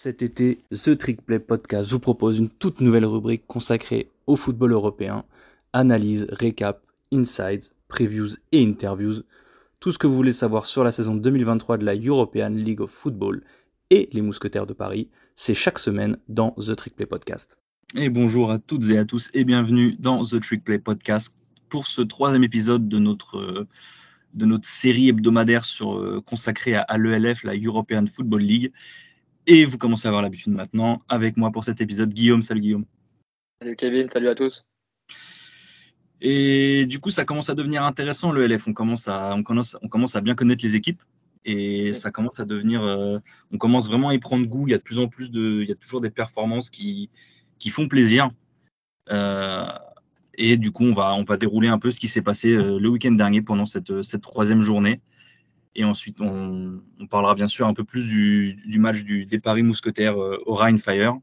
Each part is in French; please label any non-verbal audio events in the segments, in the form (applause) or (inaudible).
Cet été, The Trick Play Podcast vous propose une toute nouvelle rubrique consacrée au football européen. Analyse, récap, insights, previews et interviews. Tout ce que vous voulez savoir sur la saison 2023 de la European League of Football et les Mousquetaires de Paris, c'est chaque semaine dans The Trick Play Podcast. Et bonjour à toutes et à tous et bienvenue dans The Trick Play Podcast pour ce troisième épisode de notre, de notre série hebdomadaire sur, consacrée à, à l'ELF, la European Football League. Et vous commencez à avoir l'habitude maintenant avec moi pour cet épisode. Guillaume, salut Guillaume. Salut Kevin, salut à tous. Et du coup, ça commence à devenir intéressant le LF. On commence à, on commence, on commence à bien connaître les équipes et ça commence à devenir. Euh, on commence vraiment à y prendre goût. Il y a de plus en plus de, il y a toujours des performances qui, qui font plaisir. Euh, et du coup, on va, on va dérouler un peu ce qui s'est passé euh, le week-end dernier pendant cette, cette troisième journée. Et ensuite, on, parlera bien sûr un peu plus du, match du, des Paris Mousquetaires euh, au Rhine Fire.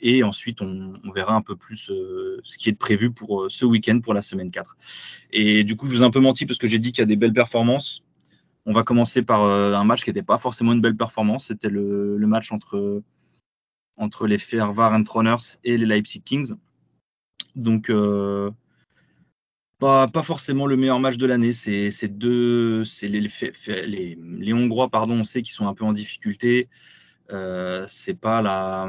Et ensuite, on, verra un peu plus euh, ce qui est prévu pour euh, ce week-end, pour la semaine 4. Et du coup, je vous ai un peu menti parce que j'ai dit qu'il y a des belles performances. On va commencer par un match qui n'était pas forcément une belle performance. C'était le, match entre, entre les Fehervar Runners et les Leipzig Kings. Donc, pas, forcément le meilleur match de l'année. C'est les, Hongrois, pardon, on sait qu'ils sont un peu en difficulté. Euh, c'est pas la,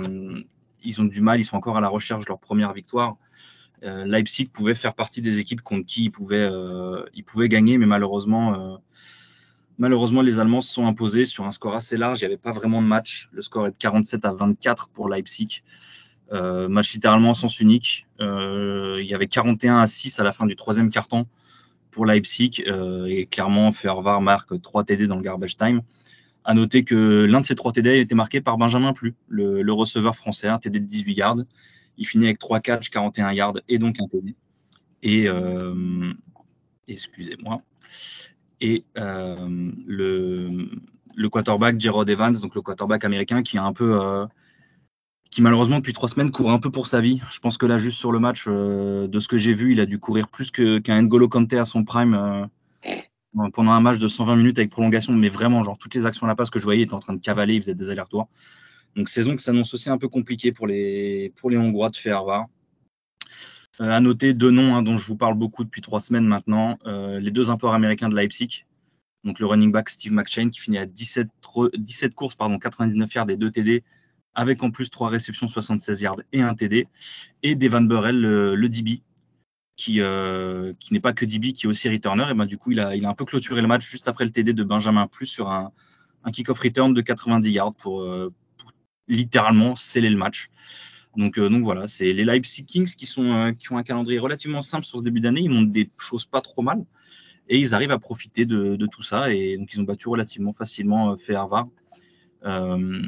ils ont du mal, ils sont encore à la recherche de leur première victoire. Euh, Leipzig pouvait faire partie des équipes contre qui ils pouvaient, euh, ils pouvaient gagner, mais malheureusement, malheureusement, les Allemands se sont imposés sur un score assez large. Il n'y avait pas vraiment de match. Le score est de 47 à 24 pour Leipzig. Euh, match littéralement sens unique. Euh, il y avait 41 à 6 à la fin du troisième carton pour Leipzig. Euh, et clairement, Fervar marque 3 TD dans le garbage time. À noter que l'un de ces 3 TD a été marqué par Benjamin Plu, le, receveur français, un TD de 18 yards. Il finit avec 3 catches, 41 yards et donc un TD. Et excusez-moi. Et le, le quarterback Gerard Evans, donc le quarterback américain, qui a un peu qui malheureusement depuis trois semaines court un peu pour sa vie. Je pense que là, juste sur le match, euh, de ce que j'ai vu, il a dû courir plus qu'un N'Golo Kanté à son prime euh, pendant un match de 120 minutes avec prolongation. Mais vraiment, genre toutes les actions à la passe que je voyais, était en train de cavaler, il faisait des allers-retours. Donc saison qui s'annonce aussi un peu compliquée pour les, pour les Hongrois de Fehervar. Euh, à noter deux noms hein, dont je vous parle beaucoup depuis trois semaines maintenant, euh, les deux imports américains de Leipzig. Donc le running back Steve McShane qui finit à 17, 17 courses, pardon, 99 yards et 2 TD avec en plus trois réceptions, 76 yards et un TD. Et Devan Burrell, le, DB, qui, euh, qui n'est pas que DB, qui est aussi returner. Et ben, du coup, il a, il a un peu clôturé le match juste après le TD de Benjamin Plus sur un, un kick-off return de 90 yards pour, euh, littéralement sceller le match. Donc, euh, donc voilà, c'est les Leipzig Kings qui, sont, qui ont un calendrier relativement simple sur ce début d'année. Ils montrent des choses pas trop mal et ils arrivent à profiter de, tout ça. Et donc, ils ont battu relativement facilement. Euh,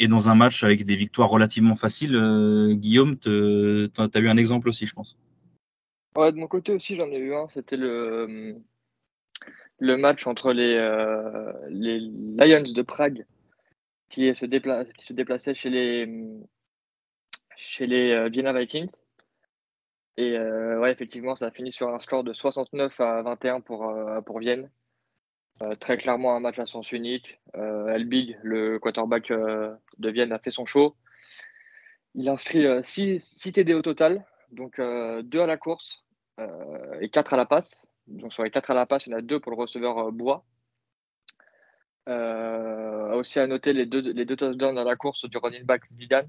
et dans un match avec des victoires relativement faciles, euh, Guillaume, tu as eu un exemple aussi, je pense. Ouais, de mon côté aussi, j'en ai eu un. C'était le, le match entre les, euh, les Lions de Prague qui se, déplace, qui se déplaçaient chez les, chez les euh, Vienna Vikings. Et ouais, effectivement, ça a fini sur un score de 69 à 21 pour, pour Vienne. Euh, très clairement un match à sens unique. Euh, Elbig, le quarterback euh, de Vienne, a fait son show. Il inscrit 6 TD au total, donc 2 à la course et 4 à la passe. Donc sur les 4 à la passe, il y en a 2 pour le receveur Bois. aussi à noter les deux, les deux touchdowns à la course du running back Vigan,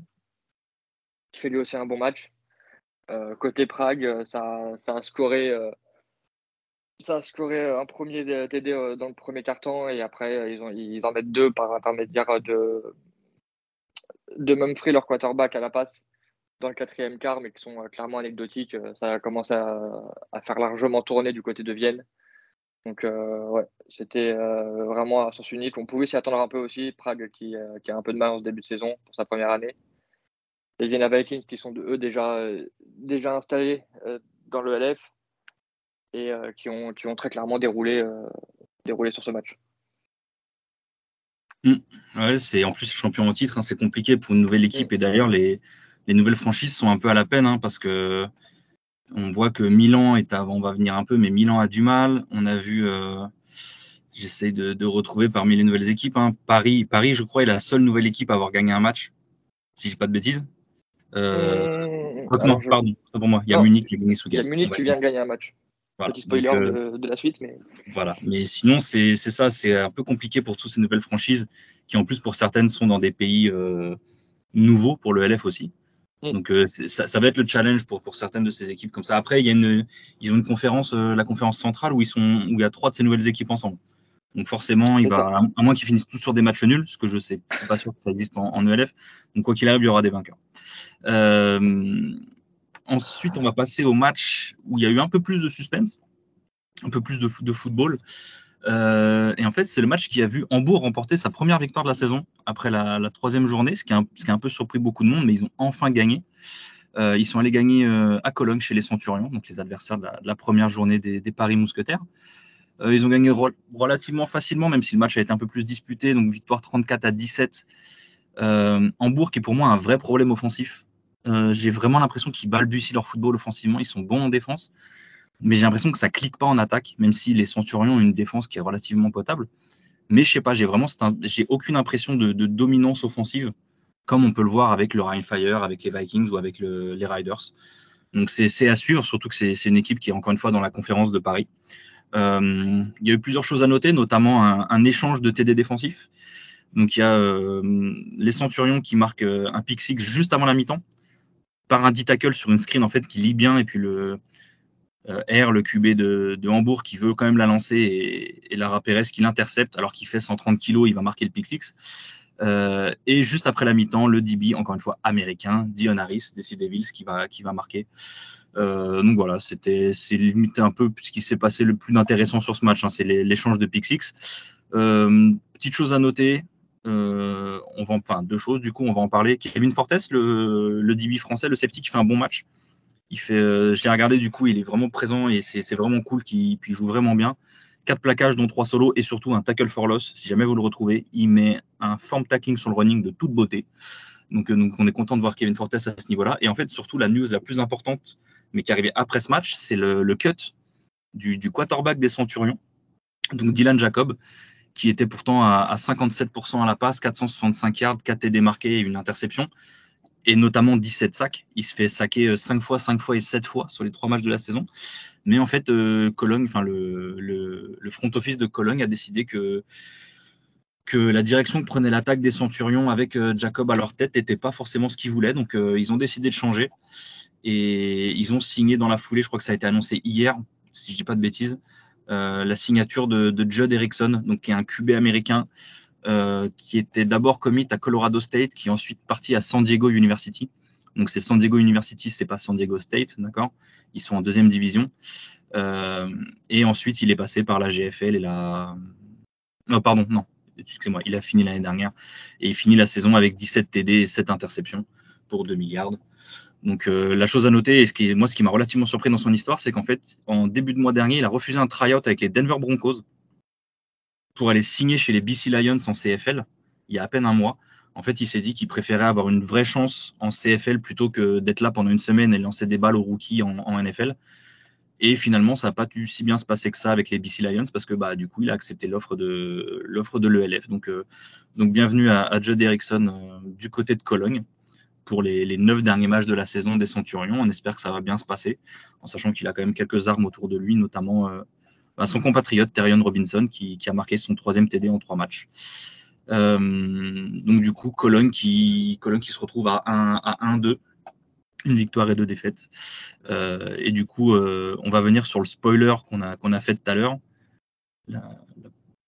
qui fait lui aussi un bon match. côté Prague, ça, ça a scoré ça a scoré un premier TD euh, dans le premier carton et après euh, ils, ont, ils en mettent deux par intermédiaire de, de leur quarterback à la passe dans le quatrième quart, mais qui sont euh, clairement anecdotiques. Ça a commencé à, faire largement tourner du côté de Vienne. Donc ouais, c'était vraiment un sens unique. On pouvait s'y attendre un peu aussi. Prague qui, qui, a un peu de mal en ce début de saison pour sa première année. Les Vienna Vikings qui sont eux déjà, déjà installés dans le LF et euh, qui, ont, qui ont très clairement déroulé, euh, déroulé sur ce match. Mmh. Ouais, c'est en plus champion en titre, hein, c'est compliqué pour une nouvelle équipe. Mmh. Et d'ailleurs, les, les, nouvelles franchises sont un peu à la peine hein, parce que on voit que Milan est avant, on va venir un peu, mais Milan a du mal. On a vu, euh, j'essaie de, de, retrouver parmi les nouvelles équipes, hein, Paris. Paris, je crois, est la seule nouvelle équipe à avoir gagné un match si je dis pas de bêtises. Euh, non, pardon, pour moi. Il y a Munich qui gagne Il y a Munich qui vient de gagner un match. Petit spoiler de, la suite. Mais... Voilà, mais sinon, c'est ça, c'est un peu compliqué pour toutes ces nouvelles franchises qui, en plus, pour certaines, sont dans des pays nouveaux pour le LF aussi. Mm. Donc euh, ça, va être le challenge pour, pour certaines de ces équipes comme ça. Après, il y a une, ils ont une conférence, euh, la conférence centrale, où, ils sont, où il y a trois de ces nouvelles équipes ensemble. Donc forcément, il va, à moins qu'ils finissent tous sur des matchs nuls, ce que je sais, suis pas sûr que ça existe en, ELF. Donc quoi qu'il arrive, il y aura des vainqueurs. Euh, ensuite, on va passer au match où il y a eu un peu plus de suspense, un peu plus de, football. Euh, et en fait, c'est le match qui a vu Hambourg remporter sa première victoire de la saison après la, troisième journée, ce qui, a un, peu surpris beaucoup de monde, mais ils ont enfin gagné. Euh, ils sont allés gagner euh, à Cologne chez les Centurions, donc les adversaires de la, première journée des, Paris Mousquetaires. ils ont gagné relativement facilement, même si le match a été un peu plus disputé, donc victoire 34 à 17. Hambourg qui est pour moi un vrai problème offensif. J'ai vraiment l'impression qu'ils balbutient leur football offensivement, ils sont bons en défense mais j'ai l'impression que ça clique pas en attaque, même si les Centurions ont une défense qui est relativement potable. Mais je sais pas, j'ai vraiment, j'ai aucune impression de, dominance offensive, comme on peut le voir avec le Rhein Fire, avec les Vikings ou avec les Riders. Donc c'est à suivre, surtout que c'est une équipe qui est encore une fois dans la conférence de Paris. Euh, il y a eu plusieurs choses à noter, notamment un, échange de TD défensifs. Donc il y a euh, les Centurions qui marquent euh, un pick six juste avant la mi-temps par un D-tackle sur une screen en fait qui lit bien et puis le, euh, R, le QB de, Hambourg, qui veut quand même la lancer, et, et Lara qui l'intercepte alors qu'il fait 130 kg, il va marquer le pick. Euh, et juste après la mi-temps, le DB, encore une fois américain, Dion Harris, des Devils, qui va, qui va marquer. Euh, donc voilà, c'était c'est limité un peu ce qui s'est passé le plus intéressant sur ce match, hein, c'est l'échange de pick petite chose à noter, on va enfin deux choses du coup, on va en parler. Kevin Fortes, le, le DB français, le safety qui fait un bon match. Il fait, euh, je l'ai regardé du coup, il est vraiment présent et c'est vraiment cool qu'il joue vraiment bien. Quatre plaquages, dont trois solos et surtout un tackle for loss. Si jamais vous le retrouvez, il met un form tackling sur le running de toute beauté. Donc, euh, donc on est content de voir Kevin Fortes à ce niveau-là. Et en fait, surtout la news la plus importante, mais qui arrivait après ce match, c'est le, cut du, quarterback des Centurions, donc Dylan Jacob, qui était pourtant à, à 57% à la passe, 465 yards, 4 TD marqués et une interception et notamment 17 sacs. Il se fait saquer 5 euh, fois, 5 fois et 7 fois sur les trois matchs de la saison. Mais en fait, euh, Cologne, enfin le, le, front office de Cologne a décidé que, que la direction que prenait l'attaque des Centurions avec euh, Jacob à leur tête n'était pas forcément ce qu'ils voulaient. Donc ils ont décidé de changer. Et ils ont signé dans la foulée, je crois que ça a été annoncé hier, si je dis pas de bêtises, la signature de, de Judd Erickson, qui est un QB américain euh, qui était d'abord commit à Colorado State, qui est ensuite parti à San Diego University. Donc c'est San Diego University, c'est pas San Diego State, d'accord? Ils sont en deuxième division. Euh, et ensuite, il est passé par la GFL et la. Non, pardon, non, excusez-moi, il a fini l'année dernière et il finit la saison avec 17 TD et 7 interceptions pour 2 milliards. Donc euh, la chose à noter, et ce qui, moi ce qui m'a relativement surpris dans son histoire, c'est qu'en fait, en début de mois dernier, il a refusé un tryout avec les Denver Broncos pour aller signer chez les BC Lions en CFL il y a à peine un mois. En fait, il s'est dit qu'il préférait avoir une vraie chance en CFL plutôt que d'être là pendant une semaine et lancer des balles aux rookies en, NFL. Et finalement, ça n'a pas dû si bien se passer que ça avec les BC Lions parce que bah, du coup, il a accepté l'offre de l'offre l'ELF. Donc, euh, donc bienvenue à, Judd Erickson euh, du côté de Cologne pour les, neuf derniers matchs de la saison des Centurions. On espère que ça va bien se passer, en sachant qu'il a quand même quelques armes autour de lui, notamment euh, bah, son compatriote Terion Robinson qui, a marqué son troisième TD en trois matchs. Euh, donc du coup, Cologne qui, se retrouve à 1-2, une victoire et deux défaites. Euh, et du coup, on va venir sur le spoiler qu'on a fait tout à l'heure.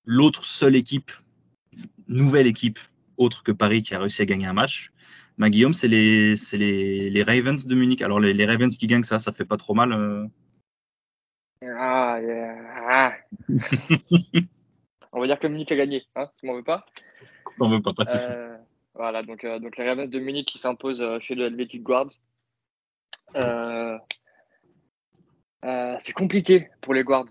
L'autre seule équipe, nouvelle équipe, autre que Paris, qui a réussi à gagner un match, Ma Guillaume, c'est les, les, les, Ravens de Munich. Alors, les, les, Ravens qui gagnent, ça, ça fait pas trop mal. Ah, ah. (laughs) On va dire que Munich a gagné, hein tu m'en veux pas? On veut pas, pas de euh, Voilà, donc, euh, donc les Ravens de Munich qui s'imposent euh, chez le Helvetic Guards. c'est compliqué pour les Guards.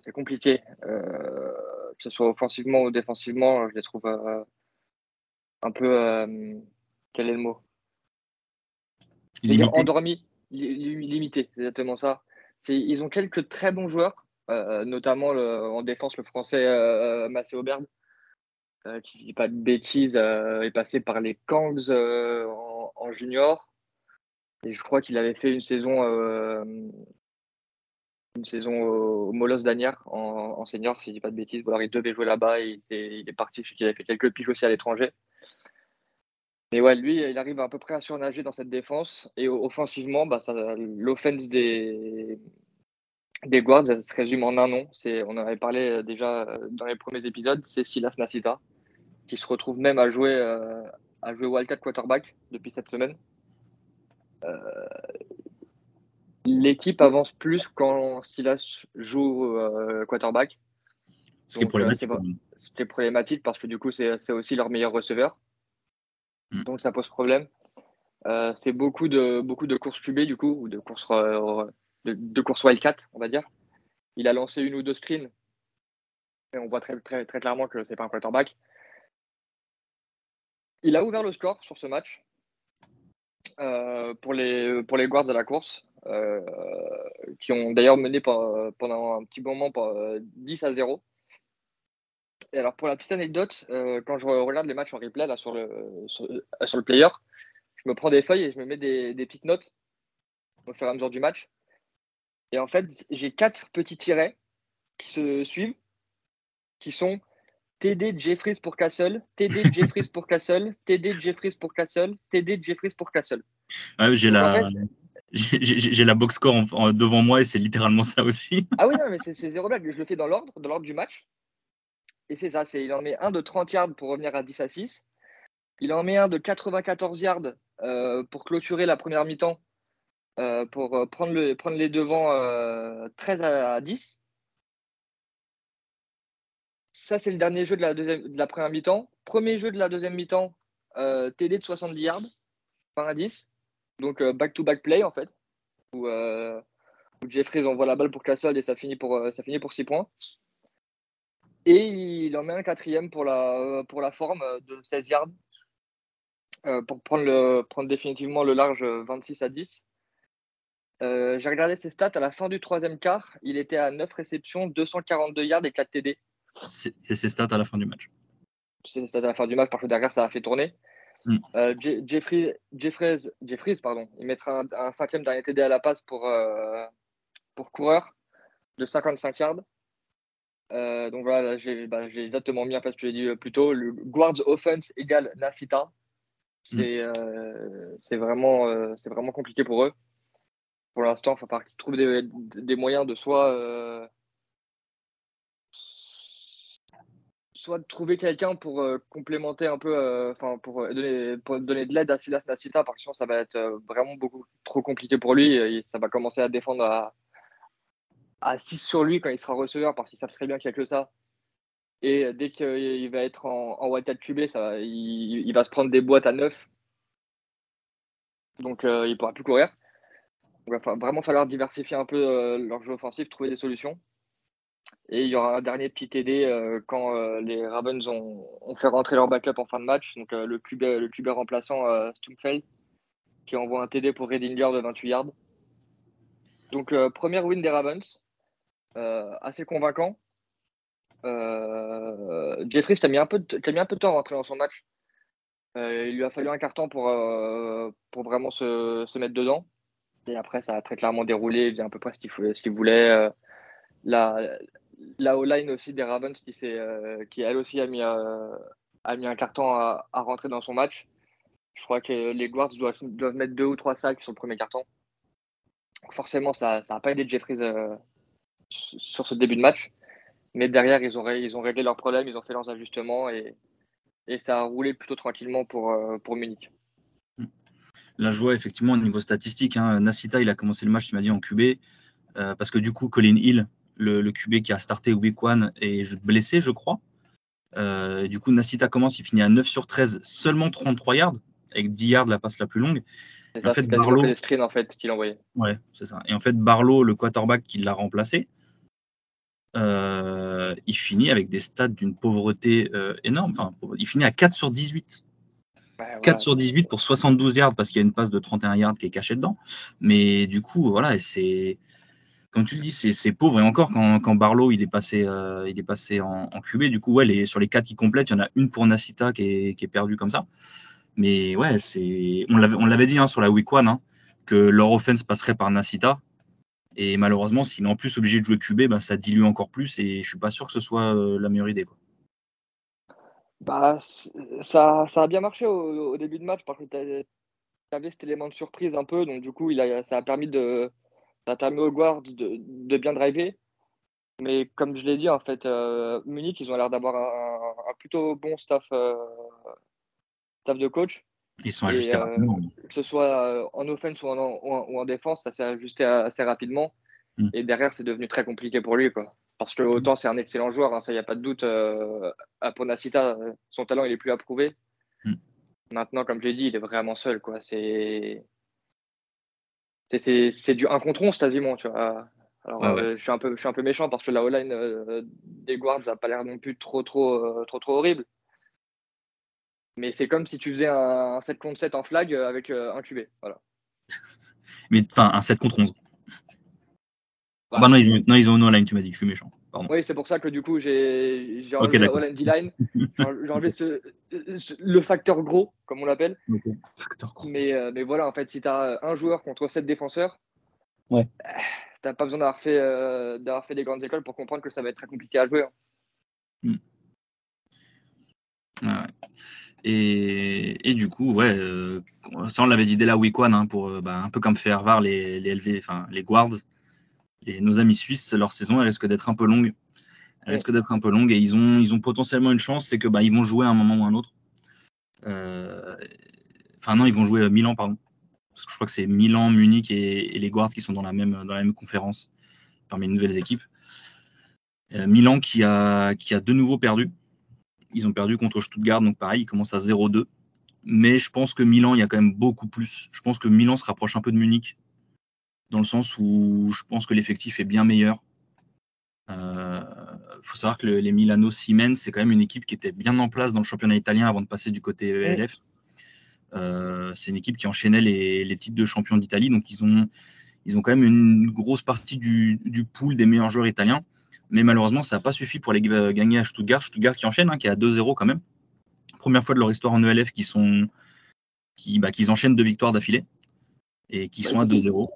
c'est compliqué. que ce soit offensivement ou défensivement, je les trouve un peu. quel est le mot? Limité. Endormis, limité, c'est exactement ça ils ont quelques très bons joueurs, euh, notamment en défense le français euh, Massé Auberd. qui ne dit pas de bêtises, est passé par les Kangs en, junior. Et je crois qu'il avait fait une saison, une saison au, Molos d'Anières en, senior, si je dis pas de bêtises. Ou alors il devait jouer là-bas. Il, il, est parti, je sais qu'il avait fait quelques piges aussi à l'étranger. Mais ouais, lui, il arrive à peu près à surnager dans cette défense. Et offensivement, bah, l'offense des, des guards se résume en un nom. On en avait parlé euh, déjà euh, dans les premiers épisodes. C'est Silas Nasita, qui se retrouve même à jouer, euh, à jouer Wildcat quarterback depuis cette semaine. L'équipe avance plus quand Silas joue quarterback. Ce qui est problématique. C'est problématique parce que du coup, c'est aussi leur meilleur receveur. Mm. Donc ça pose problème. Euh, c'est beaucoup de, beaucoup de courses QB du coup, ou de courses, euh, de, courses Wildcat, on va dire. Il a lancé une ou deux screens. Et on voit très, très, très clairement que c'est pas un quarterback. Il a ouvert le score sur ce match euh, pour, les, pour les guards à la course, qui ont d'ailleurs mené pendant un petit moment 10 à 0 alors, pour la petite anecdote, euh, quand je regarde les matchs en replay là, sur, le, sur, le player, je me prends des feuilles et je me mets des, petites notes au fur et à mesure du match. Et en fait, j'ai quatre petits tirets qui se suivent, qui sont TD Jeffries pour Castle, TD Jeffries pour Castle, TD Jeffries pour Castle, TD Jeffries pour Castle. j'ai la. j'ai la box score devant moi et c'est littéralement ça aussi. ah oui, non, mais c'est zéro blague. Je le fais dans l'ordre, dans l'ordre du match. Et c'est ça, c'est il en met un de 30 yards pour revenir à 10 à 6. Il en met un de 94 yards euh, pour clôturer la première mi-temps, euh, pour euh, prendre, le, prendre les devants 13 à 10. Ça, c'est le dernier jeu de la, première mi-temps. Premier jeu de la deuxième mi-temps, TD de 70 yards, 20 à 10. Donc back-to-back play, en fait, où, où Jeffries envoie la balle pour Castle et ça finit pour 6 points. Et il en met un quatrième pour la, pour la forme de 16 yards euh, pour prendre, le, prendre définitivement le large 26 à 10. Euh, j'ai regardé ses stats à la fin du troisième quart. Il était à 9 réceptions, 242 yards et 4 TD. C'est ses stats à la fin du match. C'est ses stats à la fin du match parce que derrière, ça a fait tourner. Mm. Euh, Jeffrey, Jeffries, pardon, il mettra un, cinquième dernier TD à la passe pour, pour coureur de 55 yards. Euh, donc voilà, bah, j'ai exactement mis en place ce que j'ai dit euh, plus tôt. Le guards offense égale Nasita. C'est mm. euh, vraiment, vraiment compliqué pour eux. Pour l'instant, il faut qu'ils trouvent des, des, moyens de soit, soit de trouver quelqu'un pour complémenter un peu, enfin pour, donner, pour donner de l'aide à Silas Nasita, parce que sinon ça va être vraiment beaucoup trop compliqué pour lui. Et ça va commencer à défendre à, à 6 sur lui quand il sera receveur parce qu'ils savent très bien qu'il n'y a que ça. Et dès qu'il va être en, en wildcat QB, ça, il, va se prendre des boîtes à 9. Donc euh, il ne pourra plus courir. il va vraiment falloir diversifier un peu euh, leur jeu offensif, trouver des solutions. Et il y aura un dernier petit TD euh, quand les Ravens ont, fait rentrer leur backup en fin de match. Donc le, QB, le QB remplaçant Stumfeld qui envoie un TD pour Redinger de 28 yards. Donc première win des Ravens. Euh, assez convaincant. Euh, Jeffries a mis un peu de, mis un peu de temps à rentrer dans son match. Euh, il lui a fallu un carton pour, pour vraiment se, se, mettre dedans. Et après, ça a très clairement déroulé. Il faisait à peu près ce qu'il voulait. la, la O-line aussi des Ravens qui, qui elle aussi a mis, a mis un carton à, à, rentrer dans son match. Je crois que les Guards doivent, doivent mettre deux ou trois sacs sur le premier carton. Forcément, ça n'a pas aidé Jeffries sur ce début de match. Mais derrière, ils ont, ils ont réglé leurs problèmes, ils ont fait leurs ajustements et, et ça a roulé plutôt tranquillement pour, euh, pour Munich. La joie, effectivement, au niveau statistique, hein, Nasita, il a commencé le match, tu m'as dit, en QB, euh, parce que du coup, Colin Hill, le, le, QB qui a starté Week One, est blessé, je crois. Euh, du coup, Nasita commence, il finit à 9 sur 13, seulement 33 yards, avec 10 yards la passe la plus longue. C'est ça, en fait, Barlow... en fait, qu'il envoyait. Ouais, c'est ça. Et en fait, Barlow, le quarterback qui l'a remplacé, euh, il finit avec des stats d'une pauvreté euh, énorme. Enfin, il finit à 4 sur 18. 4 sur 18 pour 72 yards parce qu'il y a une passe de 31 yards qui est cachée dedans. Mais du coup, voilà, c'est comme tu le dis, c'est pauvre. Et encore, quand, quand Barlow il est passé, euh, il est passé en, en QB, du coup, ouais, les, sur les quatre qui complètent, il y en a une pour Nasita qui est, qui est perdue comme ça. Mais ouais, c'est, on l'avait dit hein, sur la week one hein, que leur offense passerait par Nasita. Et malheureusement, s'il est en plus obligé de jouer QB, bah, ça dilue encore plus. Et je suis pas sûr que ce soit euh, la meilleure idée. Quoi. Bah, ça, ça a bien marché au, au début de match parce que tu avais cet élément de surprise un peu. Donc, du coup, il a, ça a permis de ça a permis aux guards de, bien driver. Mais comme je l'ai dit, en fait, euh, Munich, ils ont l'air d'avoir un, un, plutôt bon staff, euh, staff de coach. Ils sont ajustés euh, rapidement. Que ce soit en offense ou en, ou en, défense, ça s'est ajusté assez rapidement. Mm. Et derrière, c'est devenu très compliqué pour lui. Quoi. Parce que autant c'est un excellent joueur, hein, ça, il n'y a pas de doute. à Ponacita, son talent, il est plus approuvé. Mm. Maintenant, comme je l'ai dit, il est vraiment seul. Quoi. C'est c'est du 1 contre 11 quasiment, tu vois. Alors, euh, je, suis un peu, je suis un peu méchant parce que la O-line euh, des Guards n'a pas l'air non plus trop, trop, euh, trop, trop horrible. Mais c'est comme si tu faisais un, 7 contre 7 en flag avec un QB. Voilà. (laughs) Mais enfin, un 7 contre 11. Bah, bah non, ils, non, ils ont une O-line, tu m'as dit, je suis méchant. Oui, c'est pour ça que du coup, j'ai enlevé la O-line D-line. j'ai enlevé ce, le facteur gros, comme on l'appelle. Mais, euh, mais voilà, en fait, si tu as un joueur contre sept défenseurs, ouais. Euh, tu n'as pas besoin d'avoir fait, euh, fait des grandes écoles pour comprendre que ça va être très compliqué à jouer. Hein. Hmm. Et, du coup, ouais, ça on l'avait dit dès la week one, hein, pour bah, un peu comme fait Harvard, les, LV, enfin les guards. Et nos amis suisses, leur saison, elle risque d'être un peu longue. Elle risque d'être un peu longue et ils ont, ils ont potentiellement une chance, c'est que bah, ils vont jouer à un moment ou à un autre. Euh, enfin, non, ils vont jouer Milan, pardon. Parce que je crois que c'est Milan, Munich et, les Guards qui sont dans la même, dans la même conférence parmi les nouvelles équipes. Euh, Milan qui a, qui a de nouveau perdu. Ils ont perdu contre Stuttgart, donc pareil, ils commencent à 0-2. Mais je pense que Milan, il y a quand même beaucoup plus. Je pense que Milan se rapproche un peu de Munich, dans le sens où je pense que l'effectif est bien meilleur. Il euh, faut savoir que les Milano Siemens, c'est quand même une équipe qui était bien en place dans le championnat italien avant de passer du côté ELF. Euh, c'est une équipe qui enchaînait les, titres de champion d'Italie, donc ils ont, ils ont quand même une grosse partie du, du pool des meilleurs joueurs italiens. Mais malheureusement, ça n'a pas suffi pour les gagner à Stuttgart. Stuttgart qui enchaîne, hein, qui est à 2-0 quand même. Première fois de leur histoire en ELF qui sont, qui, bah, enchaînent deux victoires d'affilée et qui sont à 2-0.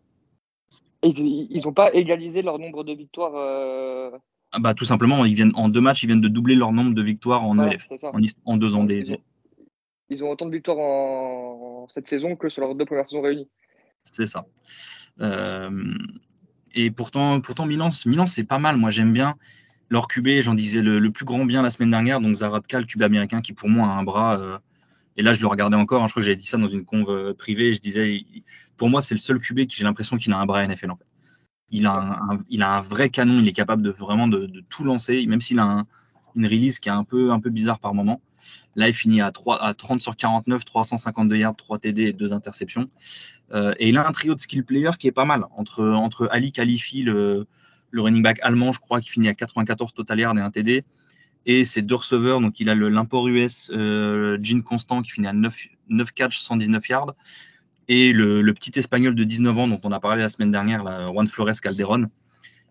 Ils n'ont pas égalisé leur nombre de victoires. Euh, ah bah, tout simplement, ils viennent, en deux matchs, ils viennent de doubler leur nombre de victoires en ELF, en, deux ans. Des... Ils, ont, autant de victoires en, cette saison que sur leurs deux premières saisons réunies. C'est ça. Euh, et pourtant, pourtant Milan, c'est pas mal. Moi, j'aime bien leur QB. J'en disais le, plus grand bien la semaine dernière. Donc, Zaradka, le QB américain, qui pour moi a un bras. Euh, et là, je le regardais encore. Hein, je crois que j'avais dit ça dans une conve privée. Je disais, pour moi, c'est le seul QB qui j'ai l'impression qu'il a un bras NFL en fait. Il a un, il a un vrai canon, il est capable de vraiment de, tout lancer, même s'il a une release qui est un peu, un peu bizarre par moment. Là, il finit à, 3, à 30 sur 49, 352 yards, 3 TD et 2 interceptions. Euh, et il a un trio de skill players qui est pas mal. Entre, entre Ali Khalifi, le, le running back allemand, je crois, qui finit à 94 total yards et 1 TD. Et ses deux receveurs, donc il a l'import US euh, Jean Constant qui finit à 9, 9 catch, 119 yards et le, petit espagnol de 19 ans dont on a parlé la semaine dernière, Juan Flores Calderon,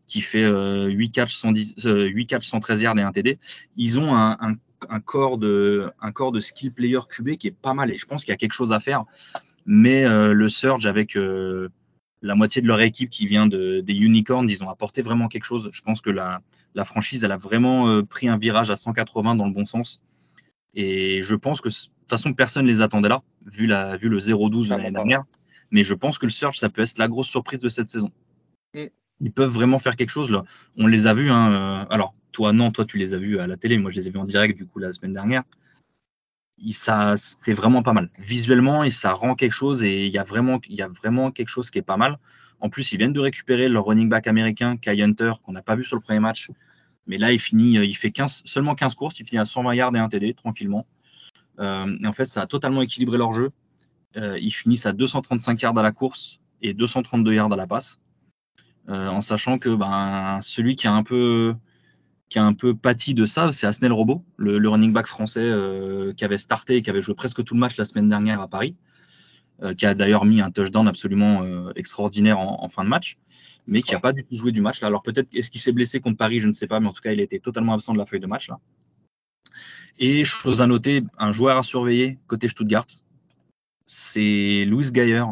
qui fait 8 catchs, 113 yards et un TD. Ils ont un, corps de, un corps de skill player QB qui est pas mal et je pense qu'il y a quelque chose à faire. Mais euh, le Surge avec euh, la moitié de leur équipe qui vient de, des Unicorns, ils ont apporté vraiment quelque chose. Je pense que la, la franchise, elle a vraiment euh, pris un virage à 180 dans le bon sens. Et je pense que toute façon, personne ne les attendait là, vu, la, vu le 0-12 de l'année dernière. Mais je pense que le Surge, ça peut être la grosse surprise de cette saison. Mm. Ils peuvent vraiment faire quelque chose. Là. On les a vus. Hein, euh, alors, toi, non, toi, tu les as vus à la télé. Moi, je les ai vus en direct, du coup, la semaine dernière. Ça, c'est vraiment pas mal. Visuellement, et ça rend quelque chose. Et il y, a vraiment, il y a vraiment quelque chose qui est pas mal. En plus, ils viennent de récupérer leur running back américain, Kai Hunter, qu'on n'a pas vu sur le premier match. Mais là, il finit, il fait 15, seulement 15 courses. Il finit à 120 yards et un TD, tranquillement. Euh, et en fait, ça a totalement équilibré leur jeu. Euh, ils finissent à 235 yards à la course et 232 yards à la passe. Euh, en sachant que ben, celui qui a un peu qui a un peu pâti de ça, c'est Asnel Robot, le, running back français qui avait starté et qui avait joué presque tout le match la semaine dernière à Paris. qui a d'ailleurs mis un touchdown absolument extraordinaire en, fin de match, mais qui n'a pas du tout joué du match. Alors peut-être est-ce qu'il s'est blessé contre Paris, je ne sais pas, mais en tout cas, il était totalement absent de la feuille de match. Là. Et chose à noter, un joueur à surveiller côté Stuttgart, c'est Louis Geyer,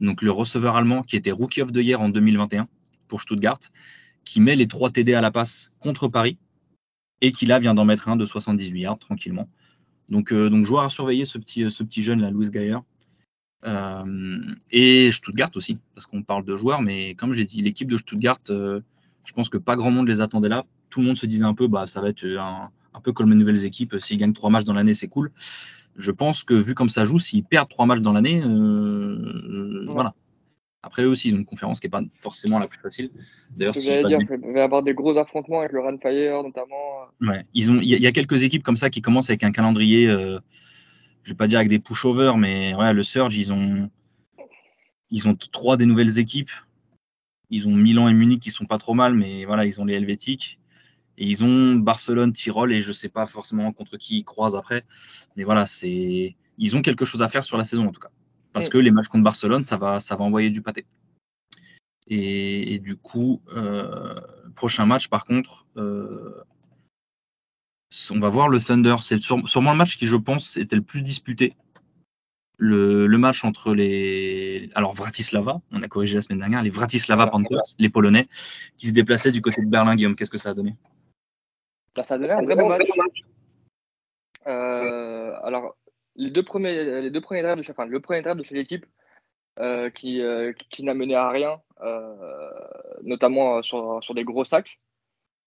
donc le receveur allemand qui était Rookie of the Year en 2021 pour Stuttgart, qui met les trois TD à la passe contre Paris et qui là vient d'en mettre un de 78 yards tranquillement. Donc, euh, donc joueur à surveiller ce petit, ce petit jeune là, Louis Geyer. Euh, et Stuttgart aussi, parce qu'on parle de joueurs, mais comme je l'ai dit, l'équipe de Stuttgart, euh, je pense que pas grand monde les attendait là. Tout le monde se disait un peu, bah, ça va être un, un peu comme les nouvelles équipes. S'ils gagnent trois matchs dans l'année, c'est cool. Je pense que vu comme ça joue, s'ils perdent trois matchs dans l'année, euh, voilà. Après eux aussi, ils ont une conférence qui n'est pas forcément la plus facile. D'ailleurs, si il va y avoir des gros affrontements avec le Run Fire notamment. Ouais, ils ont, il y, a quelques équipes comme ça qui commencent avec un calendrier. Euh, je vais pas dire avec des pushovers, mais ouais, le Surge, ils ont, ils ont trois des nouvelles équipes. Ils ont Milan et Munich qui sont pas trop mal, mais voilà, ils ont les Helvétiques. Et ils ont Barcelone, Tyrol, et je ne sais pas forcément contre qui ils croisent après. Mais voilà, c'est ils ont quelque chose à faire sur la saison en tout cas. Parce mm. que les matchs contre Barcelone, ça va, ça va envoyer du pâté. Et, du coup, euh, prochain match, par contre, euh, on va voir le Thunder. C'est sûrement le match qui, je pense, était le plus disputé. Le, match entre les. Alors, Vratislava, on a corrigé la semaine dernière, les Vratislava Panthers, les Polonais, qui se déplaçaient du côté de Berlin. Guillaume, qu'est-ce que ça a donné? Bah, ça a donné un vrai bon match. Euh, alors, les deux premiers, les deux premiers drives de enfin, le premier de chaque équipe euh, qui, euh, qui n'a mené à rien, notamment sur, sur, des gros sacs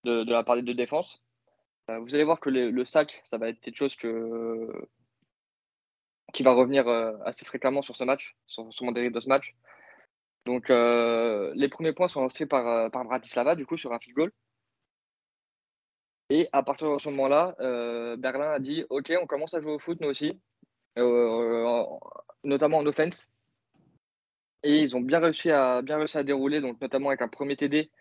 de, de la part des deux défenses. vous allez voir que le sac, ça va être quelque chose que, qui va revenir assez fréquemment sur ce match, sur, mon dérive de ce match. Donc, les premiers points sont inscrits par, par Bratislava, du coup, sur un field goal. Et à partir de ce moment-là, euh, Berlin a dit Ok, on commence à jouer au foot, nous aussi, euh, notamment en offense. Et ils ont bien réussi à, bien réussi à dérouler, donc notamment avec un premier TD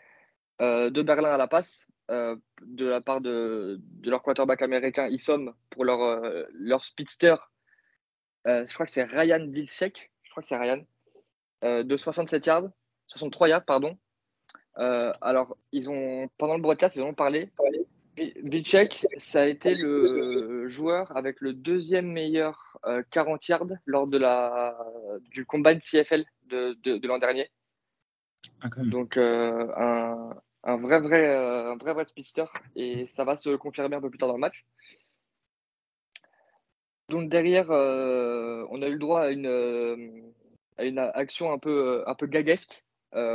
euh, de Berlin à la passe, de la part de, de, leur quarterback américain Isom pour leur, leur speedster. je crois que c'est Ryan Vilcek, je crois que c'est Ryan, de 67 yards, 63 yards, pardon. alors, ils ont, pendant le broadcast, ils ont parlé Vilcek, ça a été le joueur avec le deuxième meilleur 40 euh, yards lors de la, du combine CFL de, de, l'an dernier. Ah, Donc euh, un, un, vrai, vrai, euh, un vrai vrai speedster et ça va se confirmer un peu plus tard dans le match. Donc derrière, on a eu le droit à une, à une action un peu, un peu gaguesque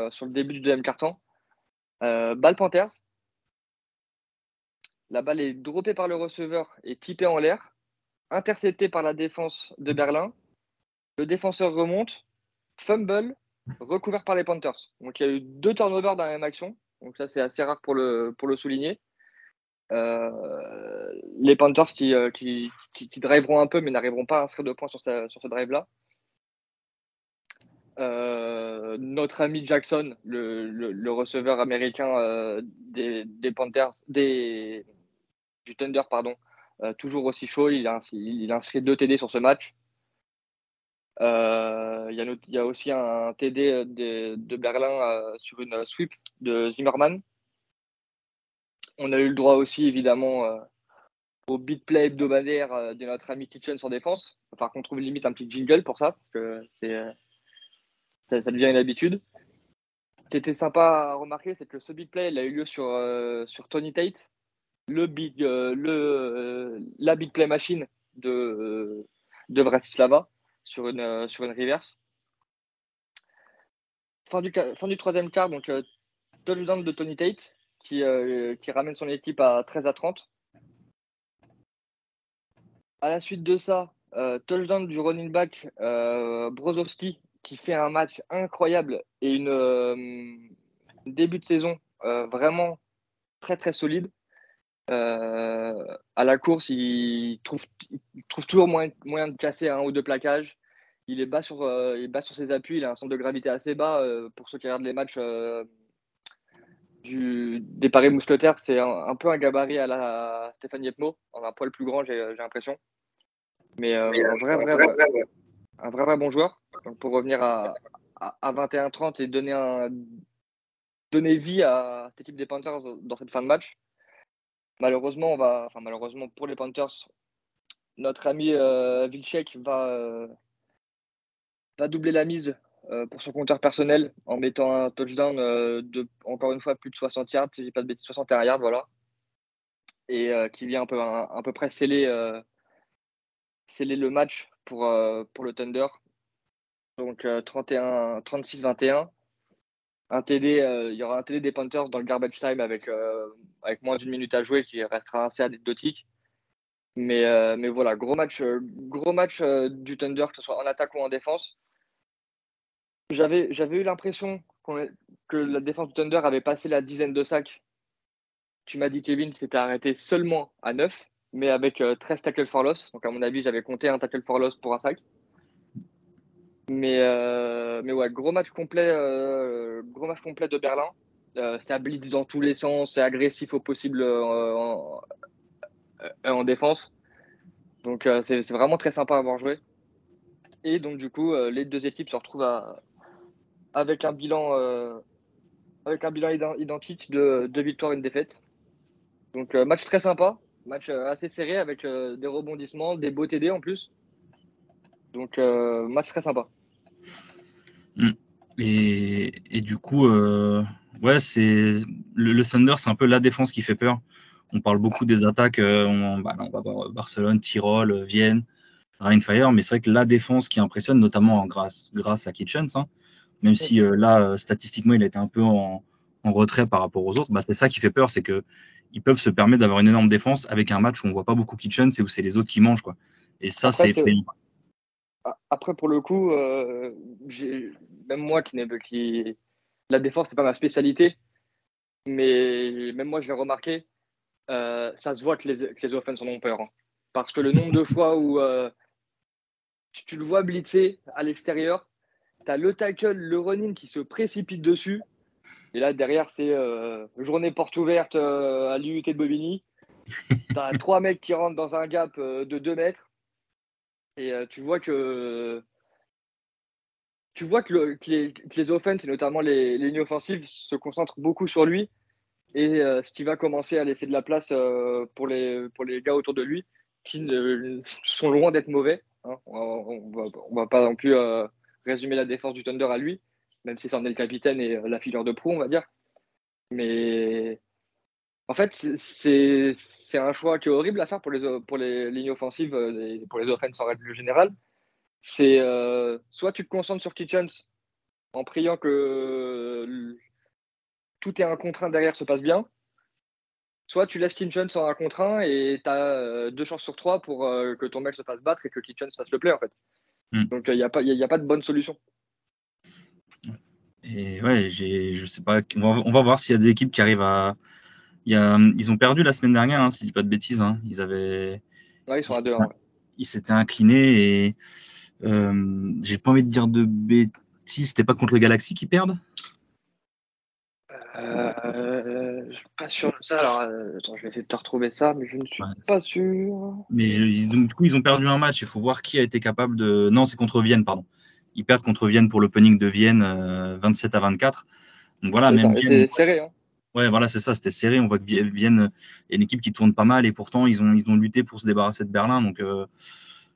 sur le début du deuxième carton. Ball Panthers, la balle est droppée par le receveur et typée en l'air, interceptée par la défense de Berlin. Le défenseur remonte, fumble, recouvert par les Panthers. Donc il y a eu deux turnovers dans la même action. Donc ça c'est assez rare pour le, souligner. Euh, les Panthers euh, qui, driveront un peu mais n'arriveront pas à inscrire de points sur, sur ce drive-là. Euh, notre ami Jackson, le, le, receveur américain des, des, Panthers, des, du Thunder, pardon, euh, toujours aussi chaud. Il a, inscrit deux TD sur ce match. Euh, il, y a, aussi un TD de, Berlin euh, sur une sweep de Zimmerman. On a eu le droit aussi, évidemment, au beat play hebdomadaire de notre ami Kitchen sur défense. Enfin, qu'on trouve limite un petit jingle pour ça, parce que ça, devient une habitude. Ce qui était sympa à remarquer, c'est que ce beat play il a eu lieu sur Tony Tate, le big, euh, le, euh, la big play machine de, euh, de Bratislava sur une, sur une reverse. Fin du, fin du troisième quart, donc touchdown de Tony Tate qui, qui ramène son équipe à 13 à 30. À la suite de ça, touchdown du running back Brozowski qui fait un match incroyable et une début de saison vraiment très très solide. Euh, à la course, il trouve, trouve toujours moyen, moyen, de casser un ou deux plaquages. Il est bas sur, euh, il bas sur ses appuis, il a un centre de gravité assez bas. Euh, pour ceux qui regardent les matchs du, des paris mousquetaires, c'est un, peu un gabarit à la Stéphane Yepmo, un poil plus grand, j'ai l'impression. Mais un, vrai, vrai, vrai, un vrai, vrai bon joueur. pour revenir à, à, 21-30 et donner, un, donner vie à cette équipe des Panthers dans cette fin de match. Malheureusement, on va, malheureusement pour les Panthers, notre ami euh, euh, va doubler la mise euh, pour son compteur personnel en mettant un touchdown de, encore une fois, plus de 60 yards, si pas de bêtises, 61 yards, voilà. Et qui vient un peu, un, peu près sceller, sceller le match pour, pour le Thunder. Donc 31, 36-21 un TD, il y aura un TD des Panthers dans le garbage time avec, avec moins d'une minute à jouer qui restera assez anecdotique. Mais, euh, mais voilà, gros match, euh, gros match euh, du Thunder, que ce soit en attaque ou en défense. J'avais, j'avais eu l'impression que la défense du Thunder avait passé la dizaine de sacs. Tu m'as dit, Kevin, que c'était arrêté seulement à 9, mais avec 13 tackles for loss. Donc, à mon avis, j'avais compté un tackle for loss pour un sac. Mais, mais ouais, gros match complet, gros match complet de Berlin. ça blitz dans tous les sens, c'est agressif au possible en, euh, en défense. Donc euh, c'est vraiment très sympa à avoir joué. Et donc du coup, euh, les deux équipes se retrouvent avec un bilan, avec un bilan identique de deux victoires et une défaite. Donc match très sympa, match assez serré avec des rebondissements, des beaux TD en plus. Donc match très sympa. Mm. Et, du coup, ouais, c'est le, le, Thunder, c'est un peu la défense qui fait peur. On parle beaucoup des attaques. Euh, bah, on, va voir Barcelone, Tyrol, Vienne, Rheinfire, mais c'est vrai que la défense qui impressionne, notamment grâce, grâce à Kitchens, hein, même si euh, là, euh, statistiquement, il a été un peu en, retrait par rapport aux autres, bah, c'est ça qui fait peur, c'est que ils peuvent se permettre d'avoir une énorme défense avec un match où on voit pas beaucoup Kitchens et où c'est les autres qui mangent. Quoi. Et ça, c'est Après, pour le coup, même moi qui, qui... La défense, c'est pas ma spécialité, mais même moi, je l'ai remarqué. Euh, ça se voit que les, que les offenses en ont peur. Hein. Parce que le nombre de fois où euh, tu, le vois blitzer à l'extérieur, tu as le tackle, le running qui se précipite dessus. Et là, derrière, c'est euh, journée porte ouverte à l'UT de Bobigny. (laughs) Tu as trois mecs qui rentrent dans un gap de 2 mètres. Et tu vois que tu vois que, les, que offenses, et notamment les, lignes offensives, se concentrent beaucoup sur lui et euh, ce qui va commencer à laisser de la place euh, pour, les, gars autour de lui qui sont loin d'être mauvais. Hein. On ne va, pas non plus euh, résumer la défense du Thunder à lui, même si c'en est le capitaine et la figure de proue, on va dire. Mais en fait, c'est un choix qui est horrible à faire pour les, pour les lignes offensives et pour les offenses en règle générale. C'est soit tu te concentres sur Kitchens en priant que tout est un contre derrière se passe bien, soit tu laisses Kitchen sans un contre et tu as euh, deux chances sur trois pour euh, que ton mec se fasse battre et que Kitchen fasse le play en fait. Hmm. Donc il n'y a, pas, a pas de bonne solution. Et ouais, je sais pas, on va, voir s'il y a des équipes qui arrivent à. Y a, ils ont perdu la semaine dernière, hein, si je dis pas de bêtises. Hein. Ils avaient. Ouais, ils sont à deux. Ils s'étaient inclinés et. Euh, j'ai pas envie de dire de bêtises. C'était pas contre le Galaxy qui perdent? Euh, je suis pas sûr de ça. Alors, euh, attends, je vais essayer de te retrouver ça, mais je ne suis pas sûr. Mais du coup, ils ont perdu un match. Il faut voir qui a été capable de. Non, c'est contre Vienne, pardon. Ils perdent contre Vienne pour l'opening de Vienne, 27 euh, à 24. Donc voilà, même. C'est serré. Hein. Ouais, voilà, c'est ça, c'était serré. On voit que Vienne est une équipe qui tourne pas mal et pourtant ils ont, ils ont lutté pour se débarrasser de Berlin. Donc,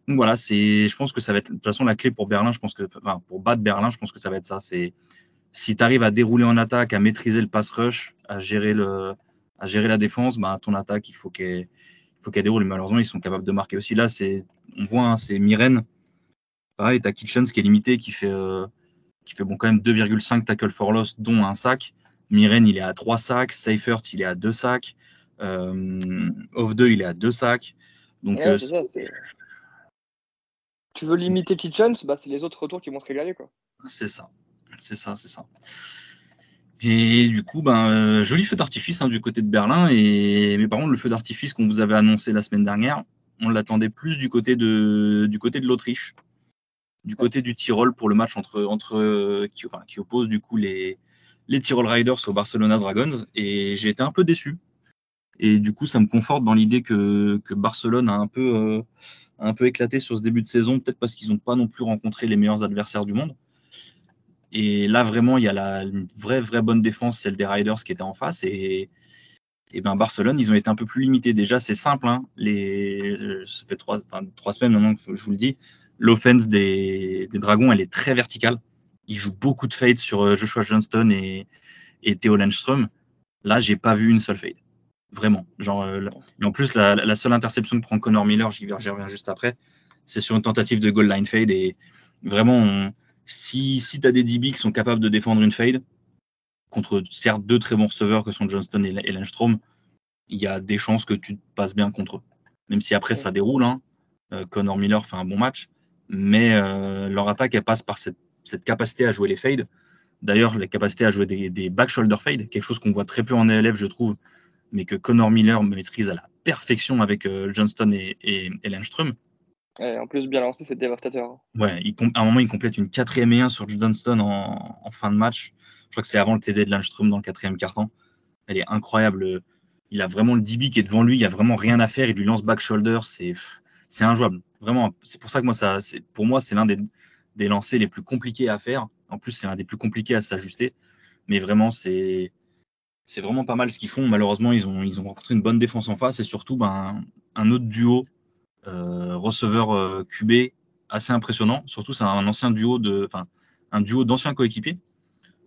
donc voilà, c'est, je pense que ça va être de toute façon la clé pour Berlin. Je pense que, enfin, pour battre Berlin, je pense que ça va être ça. C'est si tu arrives à dérouler en attaque, à maîtriser le pass rush, à gérer, le, à gérer la défense, bah, ton attaque, il faut qu'elle faut qu'elle déroule. Malheureusement, ils sont capables de marquer aussi. Là, c'est, on voit, hein, c'est Myrène. Pareil, tu as Kitchens qui est limité, qui fait, euh, qui fait bon, quand même 2,5 tackle for loss, dont un sac. Myrène, il est à 3 sacs. Seifert, il est à 2 sacs. Euh, Off 2, il est à 2 sacs. Donc, euh, tu veux limiter Kitchens, bah, c'est les autres retours qui vont se régaler. C'est ça. C'est ça, c'est ça. Et du coup, ben, euh, joli feu d'artifice hein, du côté de Berlin. Et, mais par contre, le feu d'artifice qu'on vous avait annoncé la semaine dernière, on l'attendait plus du côté de, l'Autriche, du côté du Tyrol pour le match entre, entre qui, qui oppose du coup les, les Tyrol Riders aux Barcelona Dragons. Et j'ai été un peu déçu. Et du coup, ça me conforte dans l'idée que, que, Barcelone a un peu, euh, un peu éclaté sur ce début de saison, peut-être parce qu'ils n'ont pas non plus rencontré les meilleurs adversaires du monde. Et là, vraiment, il y a la, une vraie, vraie bonne défense, celle des Riders qui était en face. Et, et ben Barcelone, ils ont été un peu plus limités. Déjà, c'est simple. Hein. Euh, ça fait trois, semaines maintenant que je vous le dis. L'offense des, Dragons, elle est très verticale. Ils jouent beaucoup de fades sur euh, Joshua Johnston et, et Theo Lenström. Là, j'ai pas vu une seule fade. Vraiment. Genre, euh, et en plus, la, la, seule interception que prend Connor Miller, j'y reviens juste après, c'est sur une tentative de goal line fade. Et vraiment, on, si, si tu as des DB qui sont capables de défendre une fade, contre certes deux très bons receveurs que sont Johnston et, Lenstrom, il y a des chances que tu te passes bien contre eux. Même si après ça déroule, hein. Euh, Connor Miller fait un bon match, mais euh, leur attaque elle passe par cette, capacité à jouer les fades. D'ailleurs, la capacité à jouer des, back shoulder fades, quelque chose qu'on voit très peu en ELF, je trouve, mais que Connor Miller maîtrise à la perfection avec euh, Johnston et, et, en plus, bien lancé, c'est dévastateur. Ouais, à un moment, il complète une quatrième et 1 sur Johnston en, en fin de match. Je crois que c'est avant le TD de Lindström dans le quatrième carton. Elle est incroyable. Il a vraiment le DB qui est devant lui. Il n'y a vraiment rien à faire. Il lui lance back shoulder. C'est, c'est injouable. Vraiment. C'est pour ça que moi, ça, c'est, pour moi, c'est l'un des, des lancers les plus compliqués à faire. En plus, c'est l'un des plus compliqués à s'ajuster. Mais vraiment, c'est, c'est vraiment pas mal ce qu'ils font. Malheureusement, ils ont, ils ont rencontré une bonne défense en face et surtout ben, un autre duo euh, receveur euh, QB assez impressionnant. Surtout, c'est un ancien duo de, enfin, un duo d'anciens coéquipiers.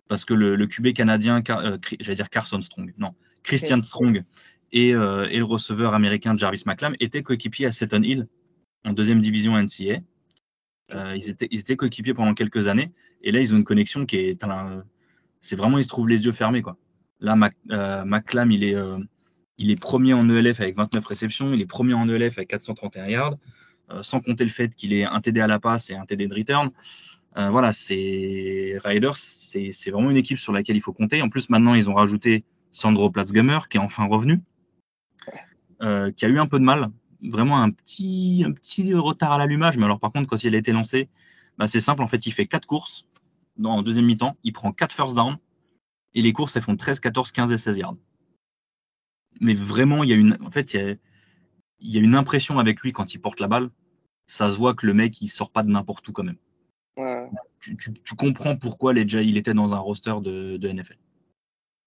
Parce que le, le QB canadien, euh, j'allais dire Carson Strong, non, Christian Strong et, et, le receveur américain Jarvis McLam étaient coéquipiers à Seton Hill en deuxième division NCA. ils étaient, ils étaient coéquipiers pendant quelques années. Et là, ils ont une connexion qui est. C'est vraiment, ils se trouvent les yeux fermés. Quoi. Là, McLam, il est, il est premier en ELF avec 29 réceptions, il est premier en ELF avec 431 yards, euh, sans compter le fait qu'il est un TD à la passe et un TD de return. Euh, voilà, c'est Riders, c'est vraiment une équipe sur laquelle il faut compter. En plus, maintenant, ils ont rajouté Sandro Platzgummer, qui est enfin revenu, euh, qui a eu un peu de mal, vraiment un petit, un petit retard à l'allumage. Mais alors, par contre, quand il a été lancé, bah, c'est simple. En fait, il fait quatre courses dans, en deuxième mi-temps, il prend quatre first down, et les courses, elles font 13, 14, 15 et 16 yards mais vraiment, il y a une, en fait, il y a, une impression avec lui quand il porte la balle. Ça se voit que le mec, il sort pas de n'importe où quand même. Tu, comprends pourquoi il était dans un roster de, NFL.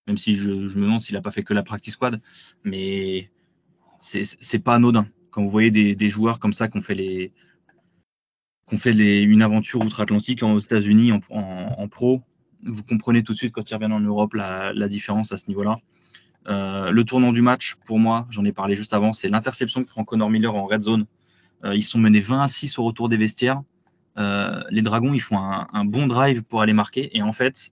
Même si je, me demande s'il n'a pas fait que la practice squad, mais c'est pas anodin. Quand vous voyez des, joueurs comme ça qui ont fait les qu'on fait une aventure outre-Atlantique aux États-Unis en, pro, vous comprenez tout de suite quand ils reviennent en Europe la différence à ce niveau-là. Euh, le tournant du match, pour moi, j'en ai parlé juste avant, c'est l'interception que prend Connor Miller en red zone. Euh, ils sont menés 20 à 6 au retour des vestiaires. Euh, les Dragons, ils font un, bon drive pour aller marquer. Et en fait,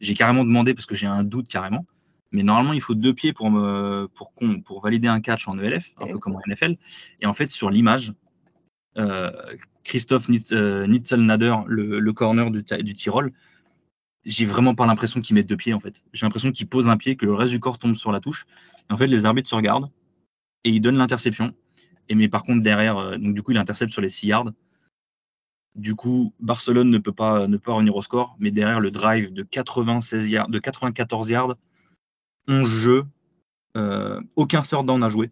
j'ai carrément demandé, parce que j'ai un doute carrément, mais normalement, il faut deux pieds pour, me, pour, pour valider un catch en ELF, un peu comme en NFL. Et en fait, sur l'image, Christophe Nitzel-Nader, le, le, corner du, du Tyrol, j'ai vraiment pas l'impression qu'il met deux pieds en fait. J'ai l'impression qu'il pose un pied, que le reste du corps tombe sur la touche. En fait, les arbitres se regardent et ils donnent l'interception. Et mais par contre derrière, euh, donc du coup, il intercepte sur les 6 yards. Du coup, Barcelone ne peut pas ne pas revenir au score, mais derrière le drive de 96 yards, de 94 yards, 11 jeux, euh, aucun third down à jouer.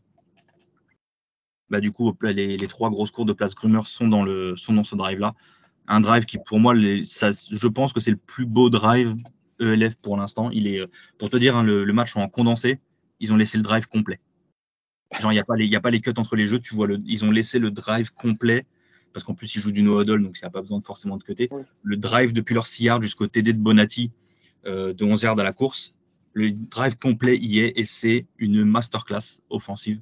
Bah, du coup, les, les trois grosses cours de place Grummer sont dans, le, sont dans ce drive-là un drive qui, pour moi, je pense que c'est le plus beau drive ELF pour l'instant. Il est, pour te dire, hein, le, match en condensé, ils ont laissé le drive complet. Genre, il n'y a, pas les, a pas les cuts entre les jeux. Tu vois, ils ont laissé le drive complet parce qu'en plus, ils jouent du no-huddle, donc il n'y a pas besoin de forcément de cutter. Le drive depuis leur 6 yards jusqu'au TD de Bonatti euh, de 11 yards à la course, le drive complet y est et c'est une masterclass offensive.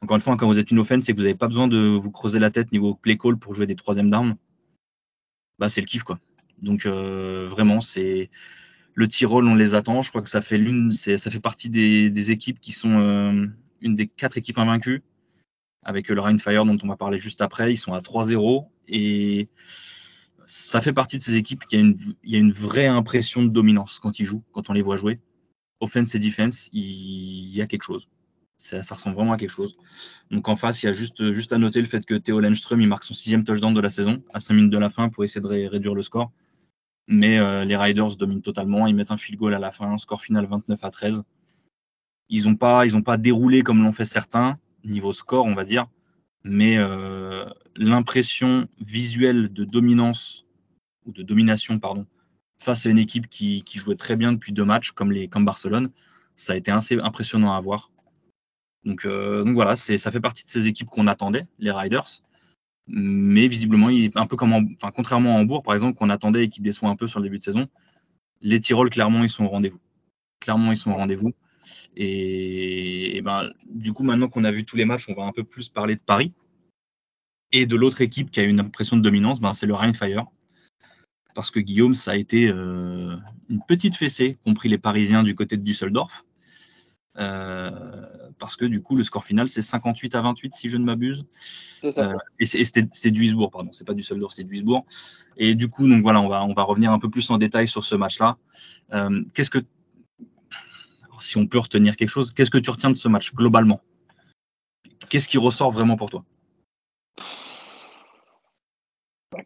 Encore une fois, quand vous êtes une offense, c'est que vous n'avez pas besoin de vous creuser la tête niveau play call pour jouer des troisième downs bah, c'est le kiff quoi. Donc euh, vraiment, c'est le Tyrol, on les attend. Je crois que ça fait l'une, ça fait partie des, équipes qui sont euh, une des quatre équipes invaincues, avec le Rheinfire dont on va parler juste après. Ils sont à 3-0 et ça fait partie de ces équipes qui a une, il a une vraie impression de dominance quand ils jouent, quand on les voit jouer. Offense et defense, il y a quelque chose. Ça, ressemble vraiment à quelque chose. Donc en face, il y a juste, à noter le fait que Théo Lenström marque son sixième touchdown de la saison à 5 minutes de la fin pour essayer de réduire le score. Mais euh, les Riders dominent totalement. Ils mettent un field goal à la fin, score final 29 à 13. Ils n'ont pas, pas déroulé comme l'ont fait certains, niveau score, on va dire. mais l'impression visuelle de dominance ou de domination, pardon, face à une équipe qui, jouait très bien depuis deux matchs, comme, les, comme Barcelone, ça a été assez impressionnant à voir. Donc, donc voilà, ça fait partie de ces équipes qu'on attendait, les Riders. Mais visiblement, un peu comme enfin, contrairement à Hambourg, par exemple, qu'on attendait et qui déçoit un peu sur le début de saison, les Tyrol, clairement, ils sont au rendez-vous. Clairement, ils sont au rendez-vous. Et, ben, du coup, maintenant qu'on a vu tous les matchs, on va un peu plus parler de Paris. Et de l'autre équipe qui a une impression de dominance, ben, c'est le Rheinfire. Parce que Guillaume, ça a été euh, une petite fessée, compris les Parisiens du côté de Düsseldorf. Euh, parce que du coup, le score final, c'est 58 à 28, si je ne m'abuse. Euh, et c'est Duisbourg, pardon, c'est pas du Düsseldorf, c'est Duisbourg. Et du coup, donc voilà, on va, on va revenir un peu plus en détail sur ce match-là. Euh, qu'est-ce que, si on peut retenir quelque chose, qu'est-ce que tu retiens de ce match globalement? Qu'est-ce qui ressort vraiment pour toi?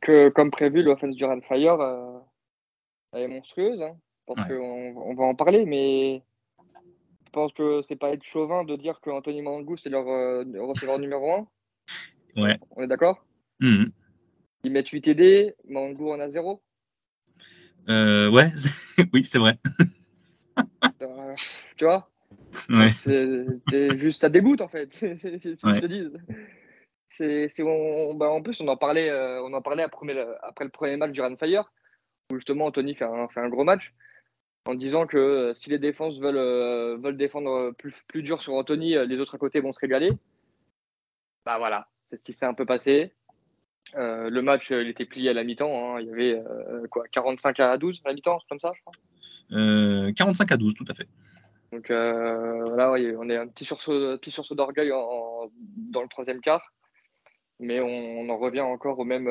Que, Comme prévu, l'offense du Fire est monstrueuse. Hein. Pense qu'on on va en parler, mais pense que c'est pas être chauvin de dire que Anthony Mangou, c'est leur euh, receveur numéro 1. Ouais. On est d'accord? Mhm. Ils mettent 8 TD, Mangou en a 0 euh, Ouais, (laughs) oui, c'est vrai. Euh, tu vois? Ouais. C'est juste, ça dégoûte en fait. (laughs) c'est ce que je te dis. C'est, bah, en plus, on en parlait, on en parlait après, après, le premier match du Run Fire, où justement Anthony fait un, fait un gros match en disant que euh, si les défenses veulent, euh, veulent défendre plus, plus dur sur Anthony, euh, les autres à côté vont se régaler. Bah voilà, c'est ce qui s'est un peu passé. le match, il était plié à la mi-temps. Hein. Il y avait quoi, 45 à 12 à la mi-temps, comme ça, je crois 45 à 12, tout à fait. Donc voilà, on est un petit sursaut, petit sursaut d'orgueil dans le troisième quart. Mais on, en revient encore aux mêmes,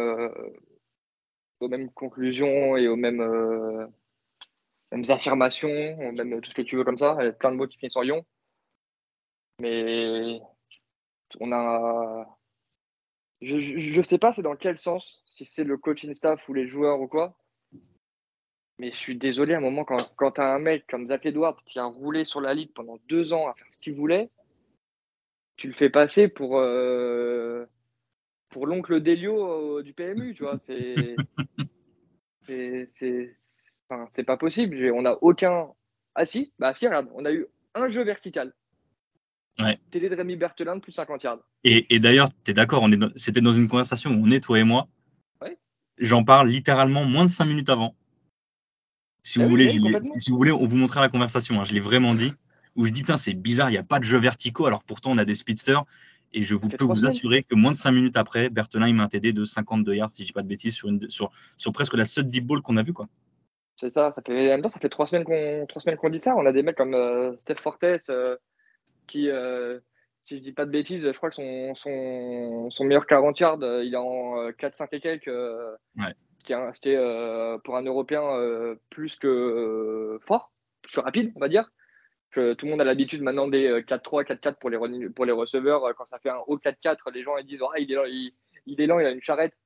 aux mêmes conclusions et aux mêmes mêmes affirmations, même tout ce que tu veux comme ça. Plein de mots qui finissent en ion. Mais on a. Je ne sais pas c'est dans quel sens, si c'est le coaching staff ou les joueurs ou quoi. Mais je suis désolé à un moment, quand, quand tu as un mec comme Zach Edwards qui a roulé sur la ligue pendant deux ans à faire ce qu'il voulait, tu le fais passer pour, euh, pour l'oncle Delio euh, du PMU, tu vois. C'est. (laughs) c'est c'est pas possible. On n'a aucun. Ah si, bah si, regarde, on a eu un jeu vertical. Ouais. TD de Rémi Berthelin plus 50 yards. Et, d'ailleurs, tu es d'accord, c'était dans une conversation où on est, toi et moi. J'en parle littéralement moins de 5 minutes avant. Si, vous, ah voulez, si, vous voulez, on vous montrera la conversation. Hein. je l'ai vraiment dit. Où je dis, putain, c'est bizarre, il n'y a pas de jeu verticaux, alors pourtant on a des speedsters. Et je vous peux vous assurer que moins de 5 minutes après, Berthelin, il m'a un TD de 52 yards, si je dis pas de bêtises, sur, une, sur, sur presque la seule deep ball qu'on a vu. Quoi. C'est ça, ça fait, en même temps, ça fait trois semaines qu'on trois semaines qu'on dit ça. On a des mecs comme euh, Steph Fortes euh, qui, euh, si je dis pas de bêtises, je crois que son, son, son meilleur 40 yards, il est en 4-5 et quelques. Ouais. Ce qui est, pour un Européen plus que fort, plus rapide, on va dire. Que tout le monde a l'habitude maintenant des 4-3, 4-4 pour les, pour les receveurs. Quand ça fait un haut 4-4, les gens ils disent ah, il, est lent, il, il est lent, il a une charrette.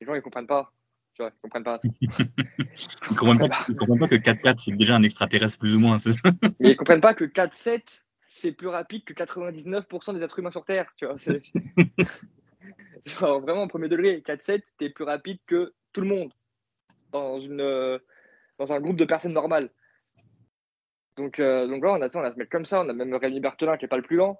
Les gens ils comprennent pas. Tu vois, ils comprennent pas ça. (laughs) ils comprennent pas, comprennent pas que 4-4, c'est déjà un extraterrestre plus ou moins. (laughs) Mais ils comprennent pas que 4-7, c'est plus rapide que 99% des êtres humains sur Terre. Tu vois, (laughs) Genre, vraiment, au premier degré, 4-7, t'es plus rapide que tout le monde dans, une, dans un groupe de personnes normales. Donc, euh, donc là, on a, on a se mettre comme ça. On a même Rémi Berthelin qui n'est pas le plus lent.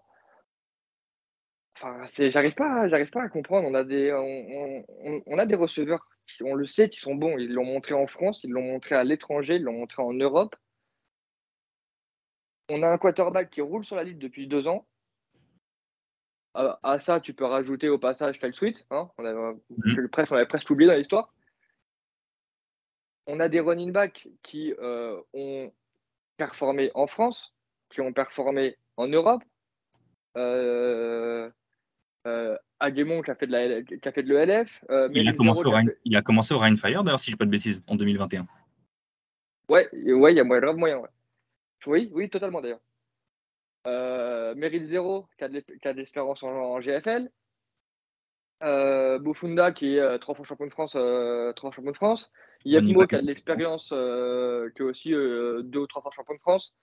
Enfin, j'arrive pas, j'arrive pas à comprendre. On a des, on, on a des receveurs on le sait qu'ils sont bons. Ils l'ont montré en France, ils l'ont montré à l'étranger, ils l'ont montré en Europe. On a un quarterback qui roule sur la ligne depuis deux ans. À, ça, tu peux rajouter au passage Kyle Sweet. Hein on, mhm. on avait presque oublié dans l'histoire. On a des running backs qui euh, ont performé en France, qui ont performé en Europe. Euh, euh, Aguemon qui a fait de, la, qui a fait de l'ELF. Euh, il, a commencé au Rhine, il a commencé au Fire d'ailleurs, si je ne dis pas de bêtises, en 2021. Ouais, ouais, il y a grave moyen. Ouais. Oui, oui, totalement d'ailleurs. Euh, Meryl Zero qui a de l'expérience en, GFL. Euh, Bufunda qui est trois fois champion de France, trois fois champion de France. Qui a de l'expérience, qui est aussi deux ou trois fois champion de France,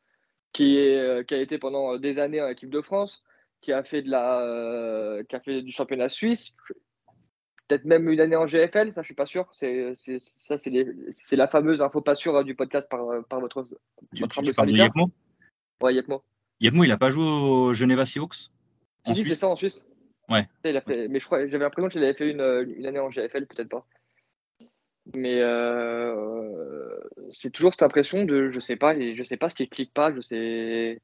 qui, est, qui a été pendant des années en équipe de France qui a fait de la, qui a fait du championnat suisse, peut-être même une année en GFL, ça je suis pas sûr. C'est, ça c'est, la fameuse info pas sûre du podcast par, par votre. Tu, votre tu parles de Yepmo? Ouais, Yepmo. Yepmo, il a pas joué au Geneva Seahawks en Suisse c'est ça en Suisse. Ouais. Il a fait, mais je crois, j'avais l'impression qu'il avait fait une, une année en GFL, peut-être pas. Mais euh, c'est toujours cette impression de je sais pas, je sais pas ce qui clique pas, je sais,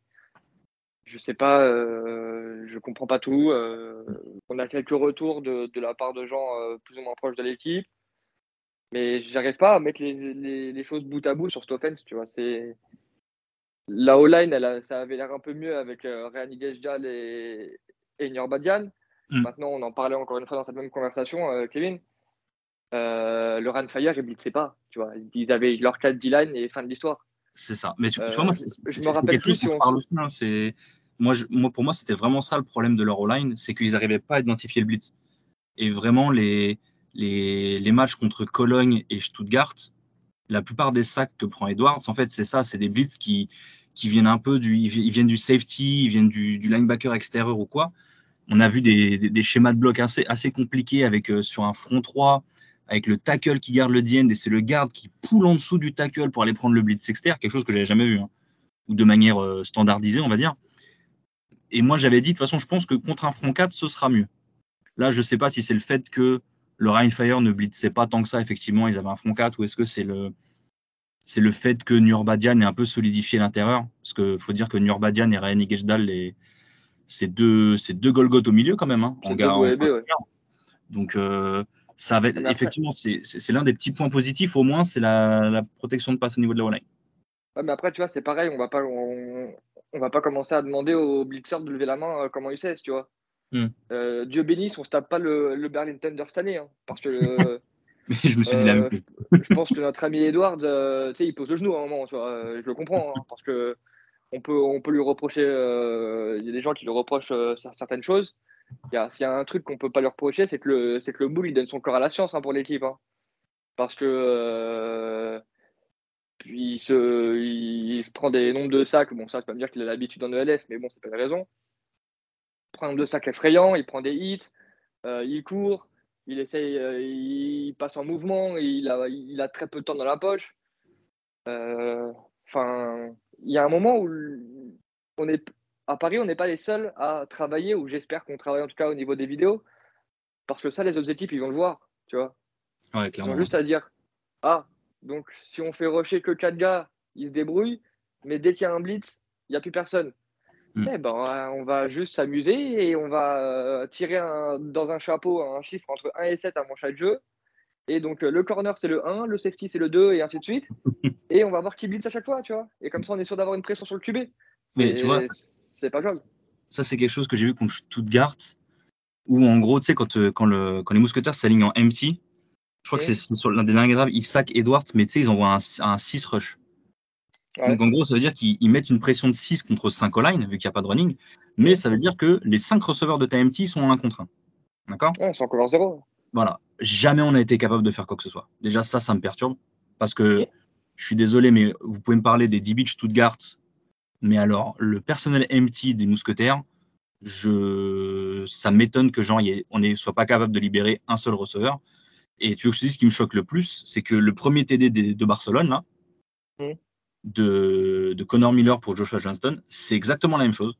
je sais pas, euh, je comprends pas tout. Euh, on a quelques retours de, de, la part de gens plus ou moins proches de l'équipe, mais j'arrive pas à mettre les, les, les, choses bout à bout sur cette offense. Tu vois, c'est la O-line, ça avait l'air un peu mieux avec Ryan Gejjal et, et Badian. Mm. Maintenant, on en parlait encore une fois dans cette même conversation, Kevin euh, le Fire, ils blitzaient pas. Tu vois. Ils avaient leur 4 D-line et fin de l'histoire. C'est ça. Mais tu, vois, moi, euh, je me rappelle plus si on... parle aussi, hein, c'est moi, pour moi, c'était vraiment ça le problème de leur line, c'est qu'ils n'arrivaient pas à identifier le blitz. Et vraiment, les, matchs contre Cologne et Stuttgart, la plupart des sacs que prend Edwards, en fait, c'est ça, c'est des blitz qui, viennent un peu du, ils viennent du safety, ils viennent du, linebacker extérieur ou quoi. On a vu des, schémas de bloc assez, assez compliqués avec euh, sur un front 3, avec le tackle qui garde le DN et c'est le garde qui poule en dessous du tackle pour aller prendre le blitz externe, quelque chose que j'avais jamais vu, hein. ou de manière euh, standardisée, on va dire. Et moi, j'avais dit, de toute façon, je pense que contre un front 4, ce sera mieux. Là, je ne sais pas si c'est le fait que le Rheinfire ne blitzait pas tant que ça, effectivement, ils avaient un front 4, ou est-ce que c'est le, c'est le fait que Nurbadian est un peu solidifié l'intérieur? Parce qu'il faut dire que Nurbadian et Ryan Igesdal, c'est deux, deux Golgoth au milieu quand même, hein, en, Donc, euh, ça va effectivement, c'est l'un des petits points positifs, au moins, c'est la, protection de passe au niveau de la online. mais après, tu vois, c'est pareil, on va pas, on, va pas commencer à demander au blitzer de lever la main euh, comment il sait, tu vois. Hmm. Euh, Dieu bénisse, on se tape pas le, le Berlin Thunder cette année, hein, parce que. (laughs) je me suis dit la même euh, chose. je pense que notre ami Edward, tu sais, il pose le genou à un moment, tu vois. je le comprends, hein, parce que on peut, on peut lui reprocher. Il y a des gens qui lui reprochent certaines choses. S'il y a un truc qu'on peut pas leur reprocher, c'est que le, c'est que le boule il donne son corps à la science hein, pour l'équipe, hein. parce que puis il se, il, prend des nombres de sacs. Bon, ça, c'est pas me dire qu'il a l'habitude en ELF, mais bon, c'est pas la raison. Il prend un nombre de sacs effrayants, il prend des hits, euh, il court, il essaye, euh, il passe en mouvement, il a, il a très peu de temps dans la poche. Enfin, il y a un moment où on est à Paris, on n'est pas les seuls à travailler, ou j'espère qu'on travaille en tout cas au niveau des vidéos, parce que ça, les autres équipes, ils vont le voir, tu vois. ils ont juste à dire, ah, donc si on fait rusher que 4 gars, ils se débrouillent, mais dès qu'il y a un blitz, il n'y a plus personne. Hmm. Eh ben, on va juste s'amuser et on va euh, tirer dans un chapeau un chiffre entre 1 et 7 avant chaque jeu. Et donc le corner c'est le 1, le safety c'est le 2 et ainsi de suite. (laughs) et on va voir qui blitz à chaque fois, tu vois. Et comme ça on est sûr d'avoir une pression sur le QB. Mais tu vois, c'est pas grave. Ça, c'est quelque chose que j'ai vu contre Stuttgart, où en gros, tu sais, quand, euh, quand, le, quand les mousquetaires s'alignent en empty, je crois que c'est sur l'un des derniers ils sac Edwards, mais tu sais, ils envoient un, 6 rush. Donc en gros, ça veut dire qu'ils mettent une pression de 6 contre 5 au line, vu qu'il n'y a pas de running, mais ça veut dire que les 5 receveurs de TMT sont en 1 contre 1. D'accord? Ouais, c'est encore 0. Voilà. Jamais on a été capable de faire quoi que ce soit. Déjà, ça, ça me perturbe, parce que je suis désolé, mais vous pouvez me parler des D-Beach Stuttgart, mais alors, le personnel MT des mousquetaires, je... ça m'étonne que genre, on ne soit pas capable de libérer un seul receveur. Et tu veux que je te dise ce qui me choque le plus, c'est que le premier TD de, Barcelone, là, mm. de, de Connor Miller pour Joshua Johnston, c'est exactement la même chose.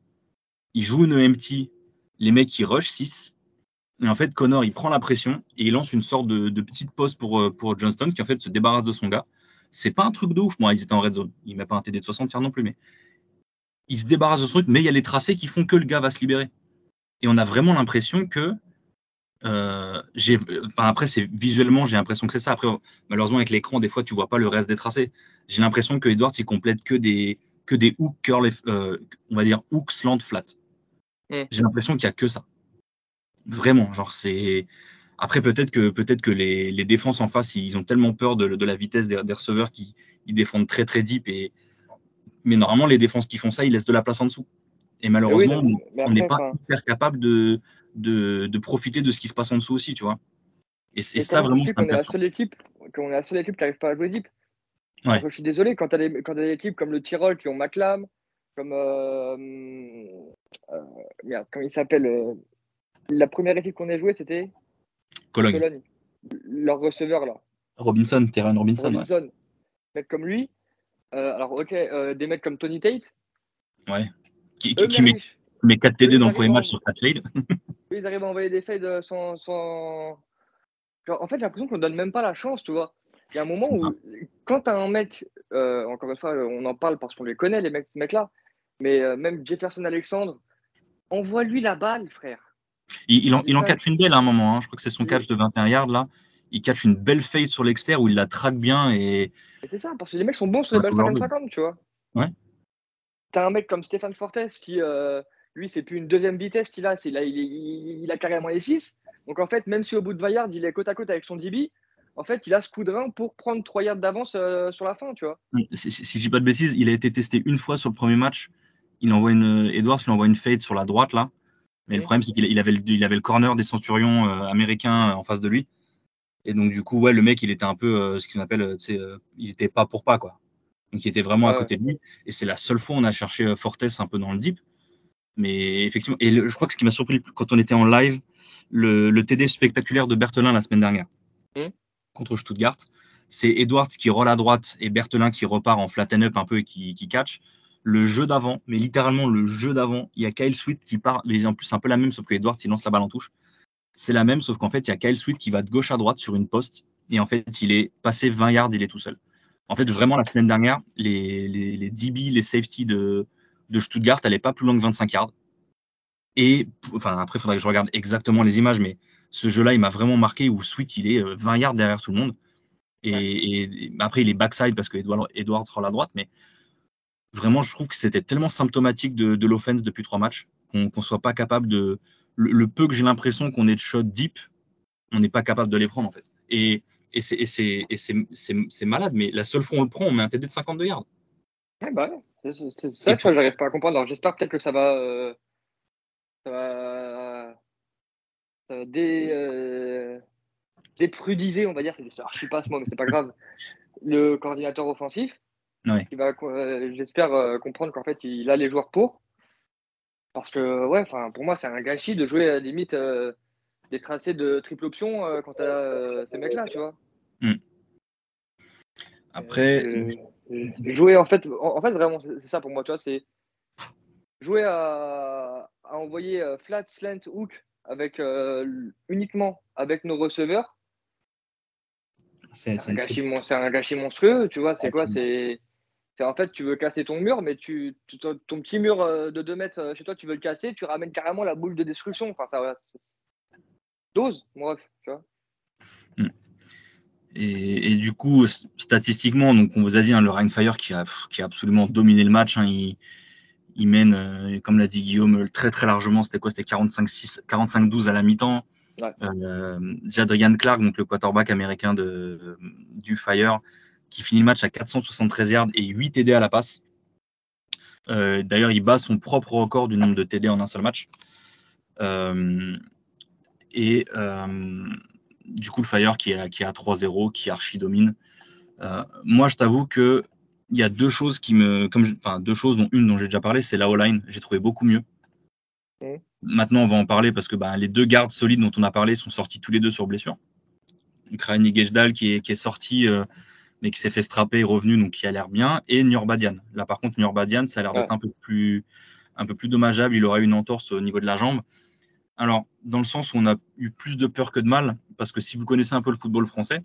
Il joue une MT, les mecs ils rush 6. Et en fait, Connor, il prend la pression et il lance une sorte de, de petite pause pour, euh, pour Johnston qui en fait se débarrasse de son gars. C'est pas un truc de ouf. Moi, ils étaient en red zone. Il met pas un TD de 60 non plus, mais il se débarrasse de ce truc, mais il y a les tracés qui font que le gars va se libérer. Et on a vraiment l'impression que. Euh, après, c'est visuellement, j'ai l'impression que c'est ça. Après, malheureusement, avec l'écran, des fois, tu vois pas le reste des tracés. J'ai l'impression que Edwards, il complète que des, que des hooks curl, euh, on va dire hooks slant flat. Mm. J'ai l'impression qu'il y a que ça. Vraiment, genre, c'est. Après, peut-être que, peut que les, les, défenses en face, ils ont tellement peur de, de la vitesse des, des receveurs qu'ils défendent très, très deep et, mais normalement, les défenses qui font ça, ils laissent de la place en dessous. Et malheureusement, on n'est pas hyper capable de, de, profiter de ce qui se passe en dessous aussi, tu vois. Et, c'est ça vraiment. Qu'on est la seule équipe, qu'on est la seule équipe qui n'arrive pas à jouer deep. Je suis désolé, quand tu as, des équipes comme le Tyrol qui ont Maclam, comme euh, merde, comment il s'appelle La première équipe qu'on a jouée, c'était Cologne. Leur receveur, là. Robinson, Terran Robinson. Robinson. Mec comme lui. alors, ok, des mecs comme Tony Tate. Ouais. Qui, qui, met, 4 TD dans le premier match sur 4 fades. (laughs) ils arrivent à envoyer des fades sans. sans... en fait, j'ai l'impression qu'on ne donne même pas la chance, tu vois. Il y a un moment où, quand tu as un mec, euh, encore une fois, on en parle parce qu'on les connaît, les mecs, ces mecs-là, mais euh, même Jefferson Alexandre, envoie-lui la balle, frère. Il, en, il en catch une belle à un moment, hein. je crois que c'est son catch de 21 yards là. Il catch une belle fade sur l'extérieur où il la traque bien. Et, c'est ça, parce que les mecs sont bons sur les balles 50-50, tu vois. Ouais. T'as un mec comme Stéphane Fortes qui, euh, lui, c'est plus une deuxième vitesse qu'il a, c'est là, il, il, a carrément les 6. Donc en fait, même si au bout de 20 yards, il est côte à côte avec son DB, en fait, il a ce coup de rein pour prendre 3 yards d'avance euh, sur la fin, tu vois. Si, si, je dis pas de bêtises, il a été testé une fois sur le premier match. Il envoie une, Edwards lui envoie une fade sur la droite, là. Mais le problème, c'est qu'il avait, il avait le corner des centurions euh, américains en face de lui. Et donc, du coup, ouais, le mec, il était un peu ce qu'on appelle, il était pas pour pas, quoi. Il était vraiment à côté de lui. Et c'est la seule fois où on a cherché Fortes un peu dans le deep. Mais effectivement, et je crois que ce qui m'a surpris quand on était en live, le, TD spectaculaire de Berthelin la semaine dernière mmh. contre Stuttgart, c'est Edwards qui roule à droite et Berthelin qui repart en flatten up un peu et qui, catch. Le jeu d'avant, mais littéralement le jeu d'avant, il y a Kyle Sweet qui part, mais en plus c'est un peu la même, sauf que Edwards il lance la balle en touche. C'est la même, sauf qu'en fait il y a Kyle Sweet qui va de gauche à droite sur une poste et en fait il est passé 20 yards, il est tout seul. En fait, vraiment, la semaine dernière, les, les, les DB, les safety de, de Stuttgart n'allait pas plus loin que 25 yards. Et enfin, après, il faudrait que je regarde exactement les images, mais ce jeu-là, il m'a vraiment marqué où Sweet, il est 20 euh, yards derrière tout le monde. Et, après, il est backside parce que Edward, sera à la droite, mais vraiment, je trouve que c'était tellement symptomatique de, de l'offense depuis trois matchs qu'on ne soit pas capable de. Le, peu que j'ai l'impression qu'on est de shot deep, on n'est pas capable de les prendre en fait. Et, et c'est malade, mais la seule fois où on le prend, on met un TD de 52 yards. Bah c'est ça que j'arrive pas à comprendre. Alors j'espère peut-être que ça va, euh, ça va, ça va dé, euh, déprudiser, on va dire. Je suis pas ce mot, mais c'est pas grave. Le coordinateur offensif, ouais. qui va, euh, j'espère comprendre qu'en fait il a les joueurs pour. Parce que ouais, enfin pour moi c'est un gâchis de jouer à limite des tracés de triple option quand tu as ces mecs-là, tu vois. Hmm. Après, jouer en fait, en, fait vraiment, c'est ça pour moi, tu vois, c'est jouer à, envoyer euh, flat, slant, hook avec euh, uniquement avec nos receveurs. C'est un, gâchis, un gâchis monstrueux, tu vois, c'est quoi C'est en fait, tu veux casser ton mur, mais tu, ton, petit mur euh, de 2 mètres chez toi, tu veux le casser, tu ramènes carrément la boule de destruction. Enfin, ça, dose, bref, tu vois. Hmm. Et, du coup, statistiquement, donc on vous a dit, hein, le Rheinfire qui a, qui a absolument dominé le match, hein, il, il, mène, euh, comme l'a dit Guillaume, très très largement. C'était quoi C'était 45-12 à la mi-temps. Euh, Jadrian Clark, donc le quarterback américain de, du Fire, qui finit le match à 473 yards et 8 TD à la passe. Euh, d'ailleurs, il bat son propre record du nombre de TD en un seul match. Et du coup, le Fire qui est, qui à 3-0, qui archi domine. Euh, moi, je t'avoue que il y a deux choses qui me, comme, enfin deux choses dont une dont j'ai déjà parlé, c'est la O-line. J'ai trouvé beaucoup mieux. Maintenant, on va en parler parce que bah, les deux gardes solides dont on a parlé sont sortis tous les deux sur blessure. Krajni Gejdal qui est, qui est sorti, euh, mais qui s'est fait strapper, est revenu, donc qui a l'air bien, et Nurbadian. Là, par contre, Nurbadian, ça a l'air d'être un peu plus, un peu plus dommageable. Il aurait une entorse au niveau de la jambe. Alors, dans le sens où on a eu plus de peur que de mal, parce que si vous connaissez un peu le football français,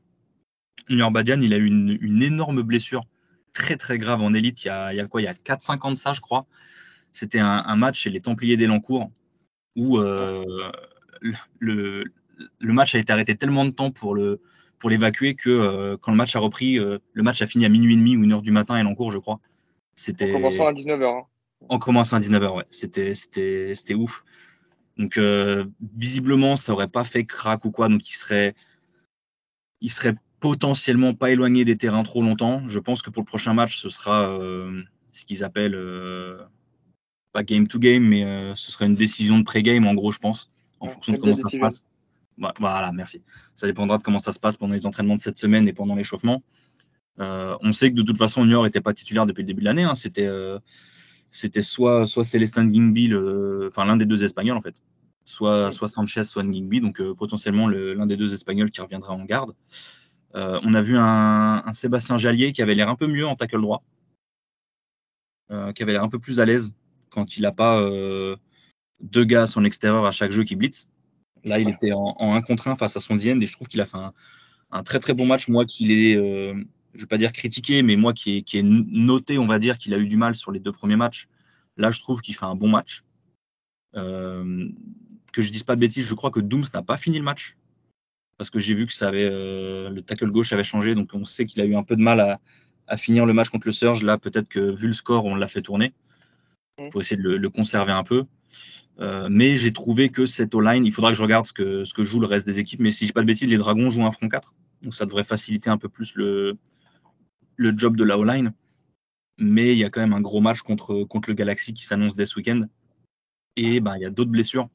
Nurbadian, il a eu une, énorme blessure très très grave en élite il y a, quoi Il y a 4-5 ans de ça, je crois. C'était un, match chez les Templiers d'Elancourt où euh, le, match a été arrêté tellement de temps pour le pour l'évacuer que euh, quand le match a repris, euh, le match a fini à minuit et demi ou une heure du matin à Elancourt, je crois. C'était en commençant à 19h. Hein. En commençant à 19h, ouais. C'était ouf. Donc euh, visiblement, ça aurait pas fait crack ou quoi, donc il serait, il serait potentiellement pas éloigné des terrains trop longtemps. Je pense que pour le prochain match, ce sera euh, ce qu'ils appellent euh, pas game to game, mais ce sera une décision de pré-game en gros, je pense, en fonction de comment ça se passe. Voilà, merci. Ça dépendra de comment ça se passe pendant les entraînements de cette semaine et pendant l'échauffement. on sait que de toute façon, Niort n'était pas titulaire depuis le début de l'année. Hein. C'était c'était soit, soit Célestin Gingby, enfin l'un des deux Espagnols en fait, soit, soit Sanchez, soit Ngingby, donc potentiellement l'un des deux Espagnols qui reviendra en garde. on a vu un, un, Sébastien Jallier qui avait l'air un peu mieux en tackle droit, qui avait l'air un peu plus à l'aise quand il n'a pas deux gars à son extérieur à chaque jeu qui blitz. Là, il était en, 1 contre 1 face à son Dienne et je trouve qu'il a fait un, très très bon match. Moi, qu'il est, euh, je ne vais pas dire critiqué, mais moi qui est, noté, on va dire qu'il a eu du mal sur les deux premiers matchs. Là, je trouve qu'il fait un bon match. Euh, que je dise pas de bêtises, je crois que Dooms n'a pas fini le match parce que j'ai vu que ça avait, euh, le tackle gauche avait changé, donc on sait qu'il a eu un peu de mal à, finir le match contre le Surge. Là, peut-être que vu le score, on l'a fait tourner. Il faut essayer de le, conserver un peu. Euh, mais j'ai trouvé que cette O-line, il faudra que je regarde ce que, ce que joue le reste des équipes, mais si je dis pas de bêtises, les Dragons jouent un front 4. Donc ça devrait faciliter un peu plus le, le job de la O-line. Mais il y a quand même un gros match contre, contre le Galaxy qui s'annonce dès ce week-end. Et ben, il y a d'autres blessures.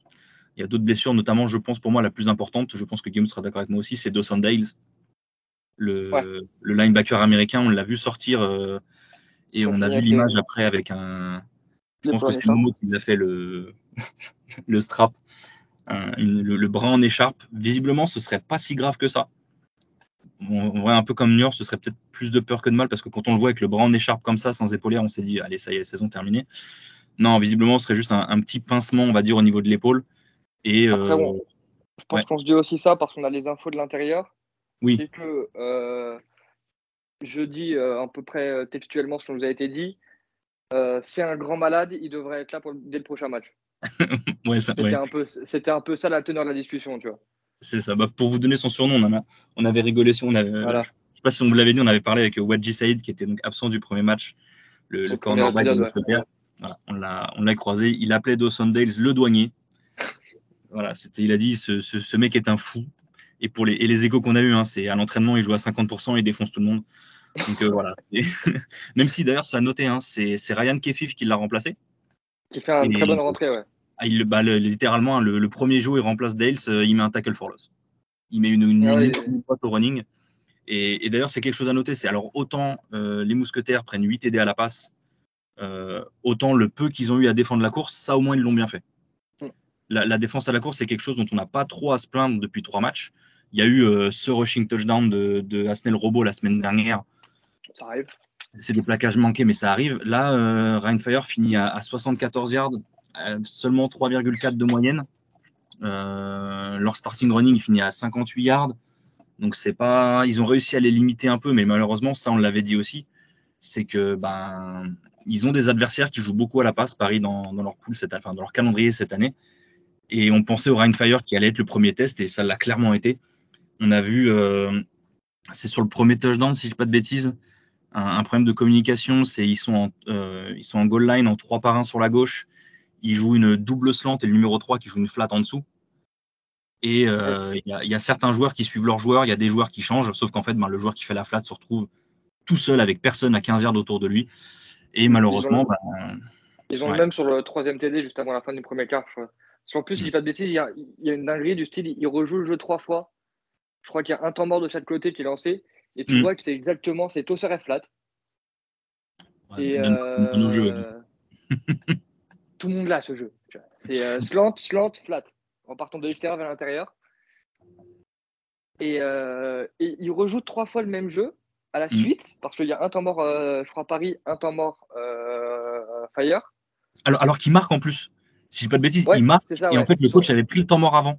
Il y a d'autres blessures, notamment, je pense, pour moi, la plus importante, je pense que Guillaume sera d'accord avec moi aussi, c'est Dawson Dales. Le, le linebacker américain, on l'a vu sortir euh, et on a vu l'image après avec un. Je pense que c'est Momo qui a fait le, (laughs) le strap, le, bras en écharpe. Visiblement, ce serait pas si grave que ça. On voit un peu comme York, ce serait peut-être plus de peur que de mal parce que quand on le voit avec le bras en écharpe comme ça, sans épaulière, on s'est dit, allez, ça y est, saison terminée. Non, visiblement, ce serait juste un, petit pincement, on va dire, au niveau de l'épaule. Et euh, je pense qu'on se dit aussi ça parce qu'on a les infos de l'intérieur. Oui. C'est que euh, je dis euh, à peu près textuellement ce qui nous a été dit. c'est un grand malade, il devrait être là pour, dès le prochain match. (laughs) c'était, un peu, c'était un peu ça la teneur de la discussion, tu vois. C'est ça. Bah, pour vous donner son surnom, on, a, on avait rigolé sur. On avait, Je sais pas si on vous l'avait dit, on avait parlé avec Wadji Saïd, qui était donc absent du premier match, le, le cornerback de voilà, on, l'a, on l'a croisé. Il appelait Dawson Dales le douanier. voilà, c'était, il a dit ce, ce, mec est un fou. Et, pour les, et les échos qu'on a eu, hein, c'est à l'entraînement, il joue à 50%, il défonce tout le monde. Donc euh, voilà. (laughs) même si d'ailleurs, ça a noté, hein, c'est, c'est Ryan Kefif qui l'a remplacé. Qui fait une très bonne rentrée, ouais. Ah, il, bah, littéralement, le, premier jour, il remplace Dales, euh, il met un tackle for loss. Il met une, une, ah au running. Et, d'ailleurs, c'est quelque chose à noter. C'est alors autant euh, les mousquetaires prennent 8 TD à la passe, euh, autant le peu qu'ils ont eu à défendre la course, ça au moins ils l'ont bien fait. Mm. La, défense à la course, c'est quelque chose dont on n'a pas trop à se plaindre depuis trois matchs. Il y a eu ce rushing touchdown de, de Asnel Robot la semaine dernière. Ça arrive c'est des plaquages manqués, mais ça arrive. Là, Rainfire finit à, 74 yards, seulement 3,4 de moyenne. Euh, leur starting running finit à 58 yards. Donc c'est pas, ils ont réussi à les limiter un peu, mais malheureusement, ça on l'avait dit aussi, c'est que ben ils ont des adversaires qui jouent beaucoup à la passe, Paris dans, leur pool cette, enfin, dans leur calendrier cette année. Et on pensait au Rainfire qui allait être le premier test, et ça l'a clairement été. On a vu, euh, c'est sur le premier touchdown, si je dis pas de bêtises, un, problème de communication, c'est ils sont euh, ils sont en goal line en 3 par 1 sur la gauche. Ils jouent une double slant et le numéro 3 qui joue une flat en dessous. Et euh, il y, a certains joueurs qui suivent leurs joueurs, il y a des joueurs qui changent, sauf qu'en fait, ben, le joueur qui fait la flat se retrouve tout seul avec personne à 15 yards autour de lui. Et malheureusement, ils ont, ben, le même sur le troisième TD juste avant la fin du premier quart. En plus, il n'y a pas de bêtises, il y, a, il y, a, une dinguerie du style, il rejoue le jeu trois fois. Je crois qu'il y a un temps mort de chaque côté qui est lancé. Et tu mm. vois que c'est exactement, c'est tosser flat. et euh, (laughs) tout le monde l'a ce jeu. C'est euh, (laughs) slant, slant, flat, en partant de l'extérieur vers l'intérieur. Et, euh, et, il rejoue trois fois le même jeu à la mm. suite, parce qu'il y a un temps mort, je crois, Paris, un temps mort Fire. Alors, alors qu'il marque en plus. Si je dis pas de bêtises, il marque. et en fait, le coach avait pris le temps mort avant.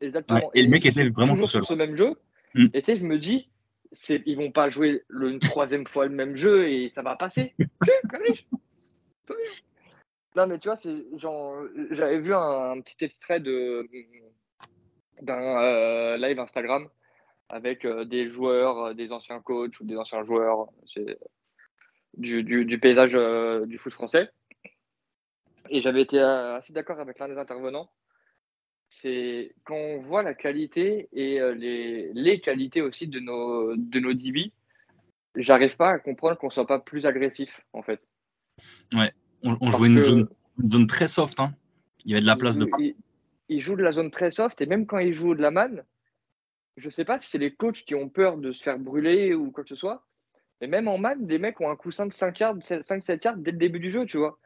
Exactement. et, le mec était vraiment toujours sur ce même jeu. Mm. Et tu sais, je me dis, ils vont pas jouer une troisième fois le même jeu et ça va passer. (laughs) non, mais tu vois, j'avais vu un, petit extrait d'un euh, live Instagram avec euh, des joueurs, euh, des anciens coachs ou des anciens joueurs du, paysage du foot français. Et j'avais été assez d'accord avec l'un des intervenants c'est quand on voit la qualité et les, les, qualités aussi de nos, de nos DB, j'arrive pas à comprendre qu'on soit pas plus agressif en fait. Ouais, on, jouait une, zone, très soft. Hein. Il y avait de la place de il, il, joue de la zone très soft et même quand il joue de la man, je sais pas si c'est les coachs qui ont peur de se faire brûler ou quoi que ce soit, mais même en man, les mecs ont un coussin de 5 yards, 5-7 yards dès le début du jeu, tu vois.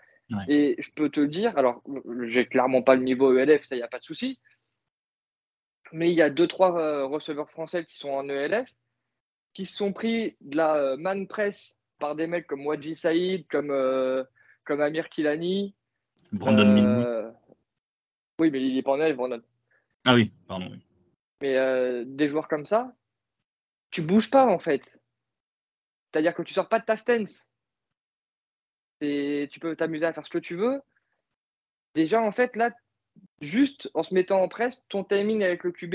Et je peux te dire, alors, j'ai clairement pas le niveau ELF, ça, n'y a pas de souci. Mais il y a deux, trois euh, receveurs français qui sont en ELF, qui se sont pris de la euh, man press par des mecs comme Wadji Saïd, comme, euh, comme Amir Kilani. Brandon Oui, mais il est pas en Brandon. Ah oui, pardon. Mais des joueurs comme ça, tu bouges pas en fait. C'est-à-dire que tu sors pas de ta stance tu peux t'amuser à faire ce que tu veux. Déjà, en fait, là, juste en se mettant en presse, ton timing avec le QB,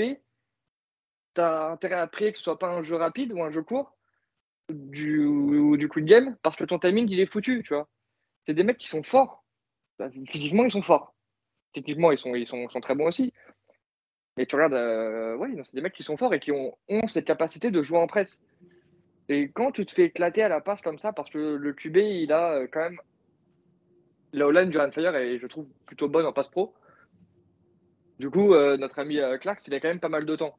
tu as intérêt à prier que ce soit pas un jeu rapide ou un jeu court du, ou du coup de game, parce que ton timing, il est foutu, tu vois. C'est des mecs qui sont forts. Bah, physiquement, ils sont forts. Techniquement, ils sont, ils sont, sont très bons aussi. Mais tu regardes, euh, ouais, c'est des mecs qui sont forts et qui ont, ont cette capacité de jouer en presse. Et quand tu te fais éclater à la passe comme ça, parce que le QB, il a euh, quand même. La O-line du Fire est, je trouve, plutôt bonne en passe pro. Du coup, euh, notre ami euh, Clark, il a quand même pas mal de temps.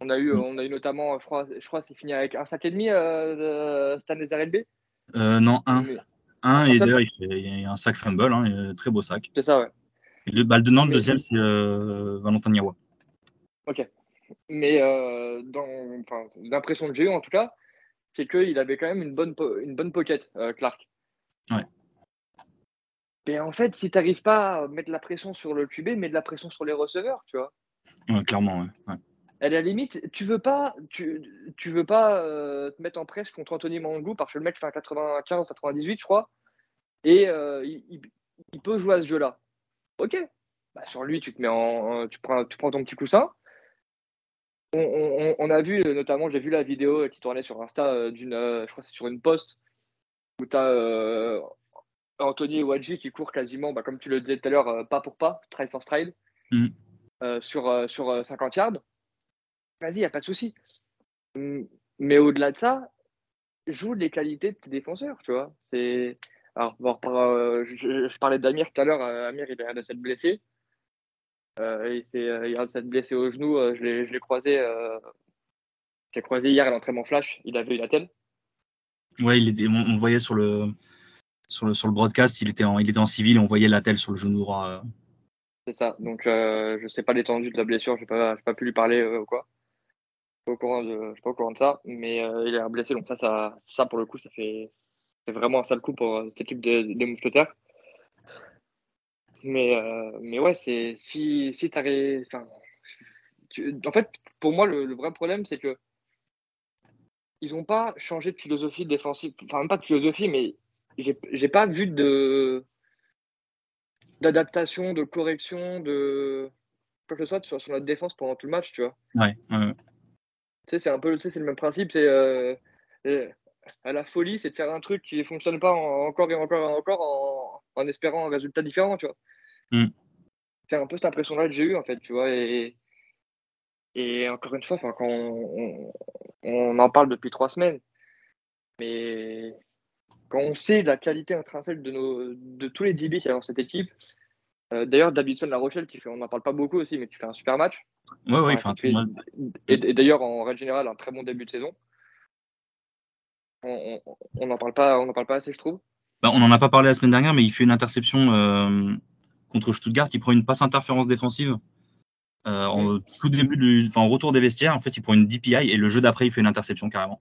On a eu, on a eu notamment, je crois, je crois c'est fini avec un sac et demi euh, Stan RLB euh, Non, un. Un, et d'ailleurs, il, y a un sac fumble, hein, très beau sac. C'est ça, ouais. Et le, bah, le deuxième, c'est Valentin Niawa. Ok. Mais dans l'impression que j'ai eue, en tout cas, c'est qu'il avait quand même une bonne, une bonne pocket, euh, Clark. Ouais. Mais en fait, si tu n'arrives pas à mettre la pression sur le QB, mets de la pression sur les receveurs, tu vois. Ouais, clairement, ouais. À la limite, tu veux pas, tu, tu veux pas euh, te mettre en presse contre Anthony Mangou parce que le mec fait un 95, 98, je crois, et euh, il, peut jouer à ce jeu-là. Ok. Bah, sur lui, tu te mets en, tu prends, tu prends ton petit coussin, on, a vu, notamment, j'ai vu la vidéo qui tournait sur Insta euh, d'une, euh, je crois c'est sur une poste, où tu as euh, Anthony Wadji qui court quasiment, bah, comme tu le disais tout à l'heure, pas pour pas, stride for stride, mm. sur, sur 50 yards. Vas-y, il n'y a pas de souci. Mais au-delà de ça, joue les qualités de tes défenseurs, tu vois. C'est... Alors, je, parlais d'Amir tout à l'heure, Amir il a l'air de s'être blessé. Euh, il s'est euh, blessé au genou. Euh, je l'ai croisé. J'ai croisé hier à l'entraînement flash. Il avait eu la telle. Ouais, il était, on, voyait sur le, sur le, sur le broadcast, il était en, il était en civil on voyait la telle sur le genou droit. C'est ça. Donc, je ne sais pas l'étendue de la blessure. Je n'ai pas, pas pu lui parler ou quoi. Je ne suis pas au courant de ça. Mais il est blessé. Donc, ça, ça, ça, pour le coup, ça fait. C'est vraiment un sale coup pour cette équipe des de mousquetaires. Mais, euh, mais ouais, c'est si, si tu enfin, en fait, pour moi, le, vrai problème, c'est que ils n'ont pas changé de philosophie défensive. Enfin, même pas de philosophie, mais j'ai pas vu de d'adaptation, de correction, de quoi que ce soit sur, sur, notre défense pendant tout le match, tu vois. Ouais. ouais. Tu sais, c'est un peu, tu sais, c'est le même principe. C'est euh, à la folie, c'est de faire un truc qui ne fonctionne pas encore et encore et encore en, en espérant un résultat différent, tu vois. Mm. C'est un peu cette impression-là que j'ai eue, en fait, tu vois. Et, et encore une fois, quand on, on, en parle depuis trois semaines, mais quand on sait la qualité intrinsèque de, nos, de tous les DB qu'il y a dans cette équipe, euh, d'ailleurs, Davidson La Rochelle, qui fait, on n'en parle pas beaucoup aussi, mais qui fait un super match. Oui, oui, enfin, Et, d'ailleurs, en règle générale, un très bon début de saison. On n'en parle, pas, on parle pas assez, je trouve. Bah, on n'en a pas parlé la semaine dernière, mais il fait une interception euh, contre Stuttgart. Il prend une passe interférence défensive euh, en tout début du, en retour des vestiaires. En fait, il prend une DPI et le jeu d'après, il fait une interception carrément.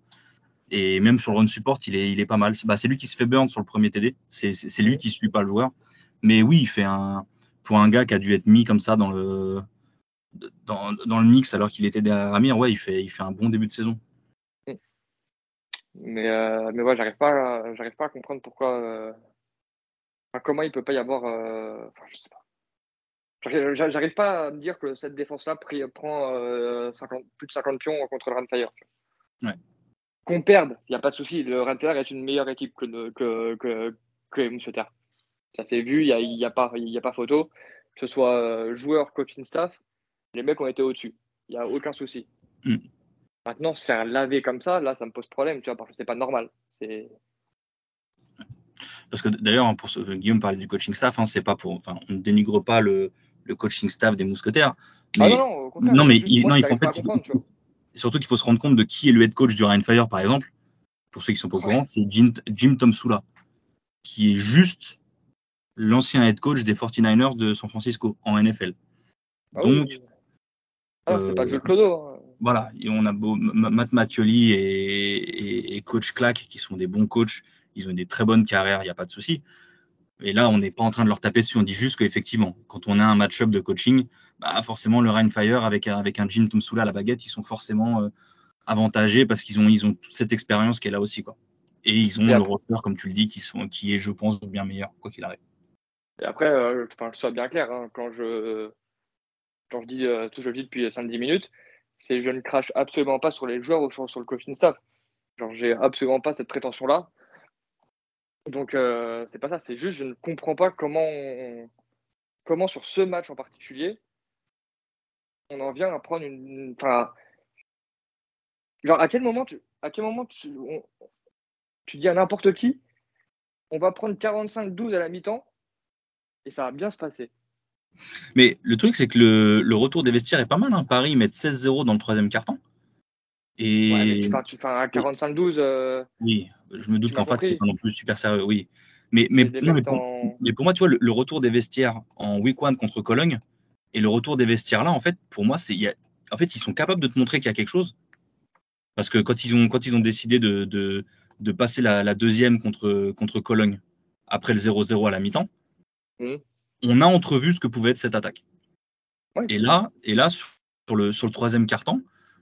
Et même sur le run support, il est, il est pas mal. Bah, c'est lui qui se fait burn sur le premier TD. C'est lui qui suit pas le joueur. Mais oui, il fait un pour un gars qui a dû être mis comme ça dans le dans, dans le mix alors qu'il était derrière Amir, ouais, il fait, il fait un bon début de saison. Mais, euh, mais ouais, j'arrive pas, j'arrive pas à comprendre pourquoi, euh, comment il peut pas y avoir, euh, enfin, je sais pas. J'arrive pas à me dire que cette défense-là prend plus de 50 pions contre le Runfire. Ouais. Qu'on perde, il n'y a pas de souci. Le Runfire est une meilleure équipe que, que, que. Ça s'est vu, il n'y a, y a, pas, y a pas photo. Que ce soit joueur, coaching staff, les mecs ont été au-dessus. Il n'y a aucun souci. Mm. Maintenant, se faire laver comme ça, là, ça me pose problème, tu vois, parce que c'est pas normal. C'est parce que d'ailleurs, pour ce, Guillaume parlait du coaching staff, hein, c'est pas pour, enfin, on ne dénigre pas le, le, coaching staff des mousquetaires. Mais, ah non, non, non, mais il, non, il faut en fait, surtout qu'il faut se rendre compte de qui est le head coach du Ryan Fire, par exemple. Pour ceux qui sont pas au courant, c'est Jim, Jim Tomsula, qui est juste l'ancien head coach des 49ers de San Francisco en NFL. Ah Donc, oui. Ah, c'est euh, pas le jeu de Clodo. hein. voilà, et on a beau- Matt Mattioli et, et- et coach Clack qui sont des bons coachs, ils ont des très bonnes carrières, il n'y a pas de souci. Et là, on n'est pas en train de leur taper dessus, on dit juste qu'effectivement, quand on a un match-up de coaching, bah forcément, le Ryan Fire avec, un- avec un Jim Tomsula à la baguette, ils sont forcément euh, avantagés parce qu'ils ont, ils ont toute cette expérience qui est là aussi. Quoi. Et ils ont Et le roster, comme tu le dis, qui, sont, qui est, je pense, bien meilleur, quoi qu'il arrive. Et après, euh, enfin, que je sois bien clair, hein, quand je quand je dis euh, tout ce que je dis depuis 5-10 minutes, c'est je ne crache absolument pas sur les joueurs ou sur, le coaching staff. Genre, j'ai absolument pas cette prétention-là. Donc, euh, c'est pas ça. C'est juste, je ne comprends pas comment, comment sur ce match en particulier, on en vient à prendre une. Enfin, genre, à quel moment tu, à quel moment tu, tu dis à n'importe qui, on va prendre 45-12 à la mi-temps et ça va bien se passer. Mais le truc, c'est que le, le retour des vestiaires est pas mal. Hein. Paris, ils mettent 16-0 dans le troisième quart-temps. Et Ouais, mais tu, fais un 45-12. euh, oui, je me doute qu'en face, c'était pas non plus super sérieux. Oui. Mais, mais, non, mais pour, en- mais pour moi, tu vois, le, le retour des vestiaires en week one contre Cologne et le retour des vestiaires là, en fait, pour moi, c'est, il y a- en fait, ils sont capables de te montrer qu'il y a quelque chose. Parce que quand ils ont, quand ils ont décidé de, de, de passer la, la deuxième contre, contre Cologne après le 0-0 à la mi-temps, Mhm. on a entrevu ce que pouvait être cette attaque. Ouais. Et là, et là sur, sur le, sur le troisième carton,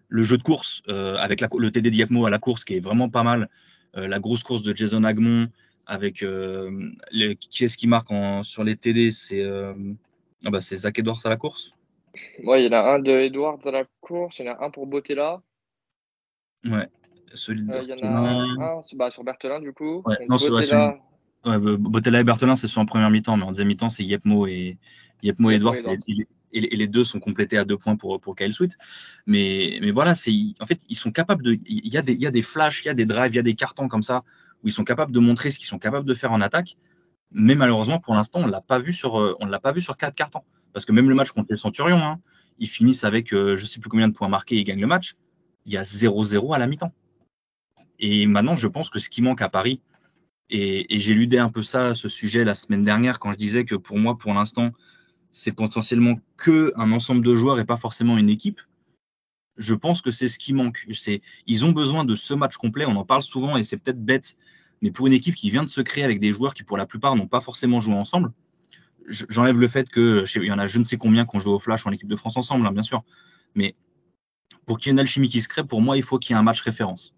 le jeu de course euh, avec la, le TD Diakmo à la course qui est vraiment pas mal, euh, la grosse course de Jason Agmon avec euh, le, qui est-ce qui marque en, sur les TD C'est ah bah, c'est Zach Edwards à la course. Ouais, il y en a un de Edwards à la course, il y en a un pour Botella, Ouais. Celui de il y en a un sur- bah, sur Berthelin du coup. Ouais, non, Botella, Ouais, Botella et Berthelin, c'est sur en première mi-temps, mais en deuxième mi-temps, c'est Yepmo et Yepmo et Edwards. et les- deux sont complétés à deux points pour, pour Kyle Sweet. Mais, mais voilà, en fait, ils sont capables de. Il y, a des, il y a des flashs, il y a des drives, il y a des cartons comme ça, où ils sont capables de montrer ce qu'ils sont capables de faire en attaque. Mais malheureusement, pour l'instant, on ne l'a pas vu sur, euh, on l'a pas vu sur quatre cartons. Parce que même le match contre les Centurions, hein, ils finissent avec euh, je ne sais plus combien de points marqués et ils gagnent le match. Il y a 0-0 à la mi-temps. Et maintenant, je pense que ce qui manque à Paris, et, ludé un peu ça, ce sujet la semaine dernière, quand je disais que pour moi, pour l'instant, c'est potentiellement que un ensemble de joueurs et pas forcément une équipe. Je pense que c'est ce qui manque. Ils ont besoin de ce match complet. On en parle souvent et c'est peut-être bête, mais pour une équipe qui vient de se créer avec des joueurs qui, pour la plupart, n'ont pas forcément joué ensemble, je- j'enlève le fait que je sais- il y en a je ne sais combien qui ont joué au Flash en équipe de France ensemble, hein, bien sûr. Mais pour qu'il y ait une alchimie qui se crée, pour moi, il faut qu'il y ait un match référence.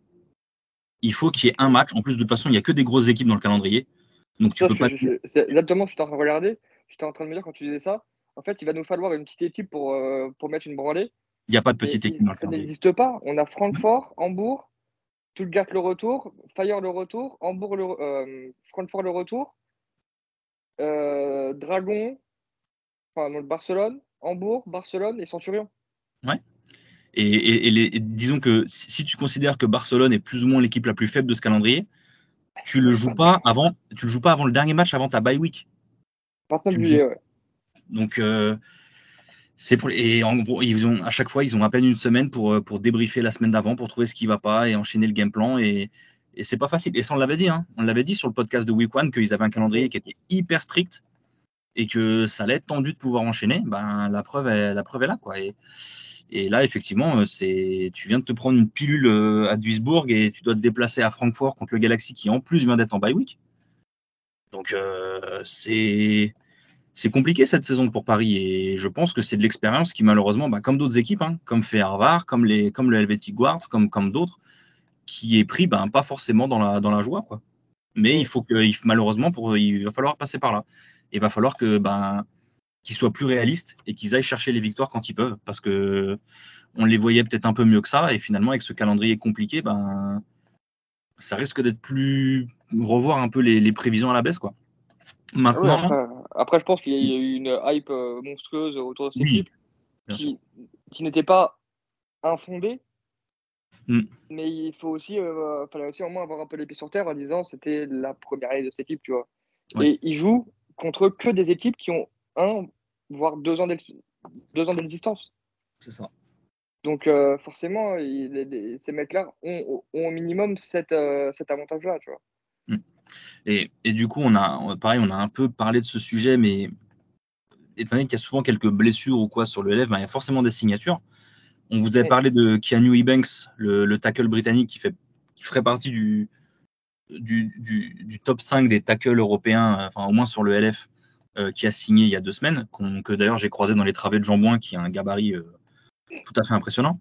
Il faut qu'il y ait un match. En plus, de toute façon, il n'y a que des grosses équipes dans le calendrier. Donc tu peux pas. je- exactement tu es en train de regarder. J'étais en train de me dire quand tu disais ça. En fait, il va nous falloir une petite équipe pour, euh, pour mettre une branlée. Il n'y a pas de petite équipe dans le ça n'existe pas. On a Francfort, Hambourg, Stuttgart le retour, Fire le retour, Hambourg le, euh, Francfort le retour, euh, Dragon, enfin donc Barcelone, Hambourg, Barcelone et Centurion. Et, et- et les- et disons que si tu considères que Barcelone est plus ou moins l'équipe la plus faible de ce calendrier, tu le joues pas avant, tu le joues pas avant le dernier match avant ta bye week. 29 Tu le juillet, ouais. Donc euh, c'est pour et en gros ils ont à chaque fois ils ont à peine une semaine pour euh, pour débriefer la semaine d'avant pour trouver ce qui va pas et enchaîner le game plan et et c'est pas facile. Et ça on l'avait dit hein, on l'avait dit sur le podcast de Week One qu'ils avaient un calendrier qui était hyper strict et que ça allait être tendu de pouvoir enchaîner. Ben la preuve est, la preuve est là quoi. Et, et là effectivement euh, c'est tu viens de te prendre une pilule euh, à Duisbourg et tu dois te déplacer à Francfort contre le Galaxy qui en plus vient d'être en bye week. Donc euh, c'est c'est compliqué cette saison pour Paris et je pense que c'est de l'expérience qui malheureusement, bah, comme d'autres équipes, hein, comme fait Harvard, comme, les, comme le Helvetic Guards, comme, comme d'autres, qui est pris ben, pas forcément dans la, dans la joie. Quoi. Mais il faut que, malheureusement, pour, il va falloir passer par là. Il va falloir que ben, qu'ils soient plus réalistes et qu'ils aillent chercher les victoires quand ils peuvent parce que on les voyait peut-être un peu mieux que ça et finalement avec ce calendrier compliqué, ben, ça risque d'être plus revoir un peu les, les prévisions à la baisse quoi. Ouais, Maintenant, après, après, je pense qu'il y a eu une hype euh, monstrueuse autour de cette Oui, équipe qui, qui n'était pas infondée. Mm. Mais il faut aussi, euh, fallait aussi au moins avoir un peu les pieds sur terre en disant c'était la première année de cette équipe, tu vois. Ouais. Et ils jouent contre que des équipes qui ont un, voire deux ans d'ex- deux ans d'existence. c'est ça. Donc euh, forcément, il- les- les- ces mecs-là ont, ont au minimum cet, euh, cet avantage-là, tu vois. Et, du coup, on a, pareil, on a un peu parlé de ce sujet, mais étant donné qu'il y a souvent quelques blessures ou quoi sur le LF, ben, il y a forcément des signatures. On vous avait parlé de Keanu Ebanks, le, tackle britannique qui, fait, qui ferait partie du, du, top 5 des tackles européens, enfin au moins sur le LF, euh, qui a signé il y a deux semaines, que d'ailleurs j'ai croisé dans les travées de Jambouin, qui a un gabarit euh, tout à fait impressionnant.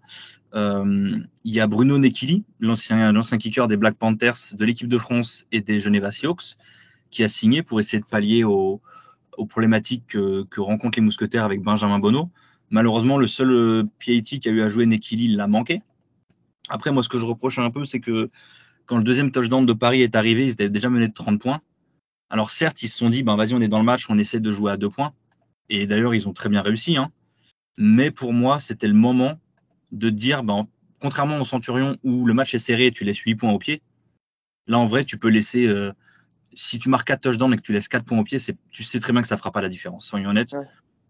Euh, il y a Bruno Nekili, l'ancien kicker des Black Panthers, de l'équipe de France et des Geneva Seahawks, qui a signé pour essayer de pallier aux, problématiques que, rencontrent les mousquetaires avec Benjamin Bonneau. Malheureusement, le seul PAT qui a eu à jouer Nekili l'a manqué. Après, moi, ce que je reproche un peu, c'est que quand le deuxième touchdown de Paris est arrivé, ils étaient déjà menés de 30 points. Alors certes, ils se sont dit, ben vas-y, on est dans le match, on essaie de jouer à deux points. Et d'ailleurs, ils ont très bien réussi. Hein. Mais pour moi, c'était le moment de dire, ben, contrairement au Centurion où le match est serré et tu laisses 8 points au pied, là en vrai, tu peux laisser. Euh, si tu marques 4 touchdowns et que tu laisses 4 points au pied, tu sais très bien que ça ne fera pas la différence. Soyons honnêtes.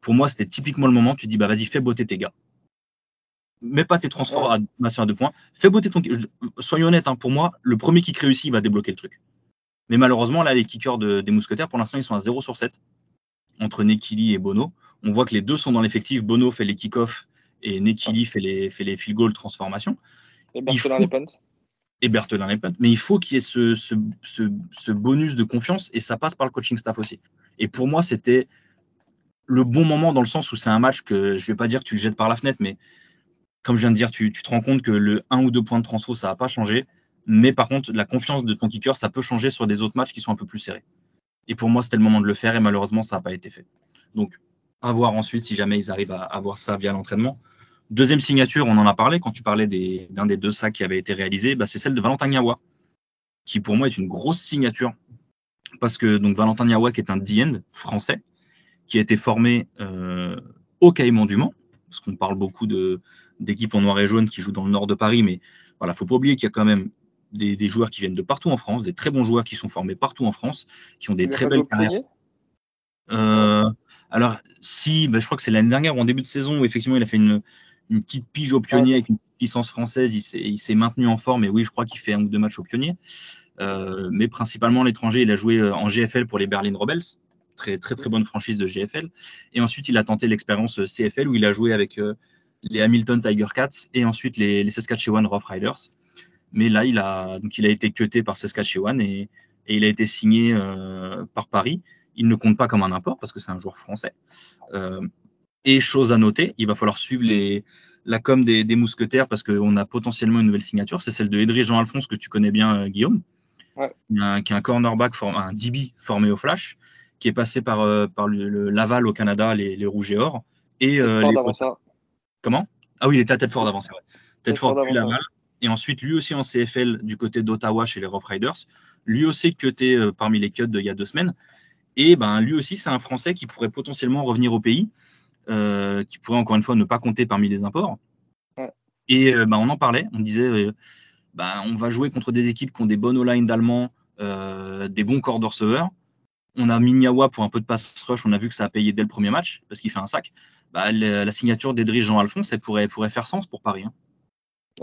Pour moi, c'était typiquement le moment. Tu dis, bah vas-y, fais beauté tes gars mets pas tes transferts à, à deux points. Fais beauté ton. Soyons honnêtes, hein, pour moi, le premier kick réussi va débloquer le truc. Mais malheureusement, là, les kickers des mousquetaires, pour l'instant, ils sont à 0 sur 7 entre Nekili et Bono. On voit que les deux sont dans l'effectif. Bono fait les kick-offs et Nekili fait les, fait les field goal transformation. Et Berthelin les punts. Et Berthelin les punts. Mais il faut qu'il y ait ce, ce, ce, bonus de confiance et ça passe par le coaching staff aussi. Et pour moi, c'était le bon moment dans le sens où c'est un match que je ne vais pas dire que tu le jettes par la fenêtre, mais comme je viens de dire, tu, te rends compte que le 1 ou 2 points de transfo, ça va pas changer. Mais par contre, la confiance de ton kicker, ça peut changer sur des autres matchs qui sont un peu plus serrés. Et pour moi, c'était le moment de le faire et malheureusement, ça n'a pas été fait. Donc, à voir ensuite si jamais ils arrivent à avoir ça via l'entraînement. Deuxième signature, on en a parlé quand tu parlais d'un des, deux sacs qui avait été réalisé, bah, c'est celle de Valentin Niawa, qui pour moi est une grosse signature. Parce que donc Valentin Niawa, qui est un D-end français, qui a été formé euh, au Caïman du Mans, parce qu'on parle beaucoup d'équipes en noir et jaune qui jouent dans le nord de Paris, mais voilà, faut pas oublier qu'il y a quand même des, joueurs qui viennent de partout en France, des très bons joueurs qui sont formés partout en France, qui ont des très belles carrières. Euh, alors, si, ben, je crois que c'est l'année dernière ou en début de saison où effectivement il a fait une, petite pige au pionnier avec une licence française, il s'est maintenu en forme, et oui, je crois qu'il fait un ou deux matchs au pionnier. Euh, mais principalement l'étranger, il a joué euh, en GFL pour les Berlin Rebels, très très très bonne franchise de GFL. Et ensuite, il a tenté l'expérience CFL où il a joué avec les Hamilton Tiger Cats et ensuite les, Saskatchewan Rough Riders. Mais là, il a, donc il a été cuté par Saskatchewan et, et il a été signé euh, par Paris. Il ne compte pas comme un import parce que c'est un joueur français. Euh, et chose à noter, il va falloir suivre les, la com des, mousquetaires parce qu'on a potentiellement une nouvelle signature. C'est celle de Edry Jean-Alphonse que tu connais bien, euh, Guillaume, qui est un cornerback, un DB formé au flash, qui est passé par, par le, Laval au Canada, les, les Rouges et Or. Et, les, Comment? Ah oui, il était à Tedford avant, c'est vrai. Tedford puis Laval. Et ensuite, lui aussi en CFL du côté d'Ottawa chez les Rough Riders. Lui aussi cuté euh, parmi les cuts d'il y a deux semaines. Et ben, lui aussi, c'est un Français qui pourrait potentiellement revenir au pays, euh, qui pourrait encore une fois ne pas compter parmi les imports. Et euh, ben, on en parlait, on disait, ben, on va jouer contre des équipes qui ont des bonnes O-line d'Allemands, des bons corps de receveurs. On a Minyawa pour un peu de pass rush, on a vu que ça a payé dès le premier match, parce qu'il fait un sac. Bah, la signature d'Edry Jean-Alphonse, elle pourrait, pourrait faire sens pour Paris. Hein.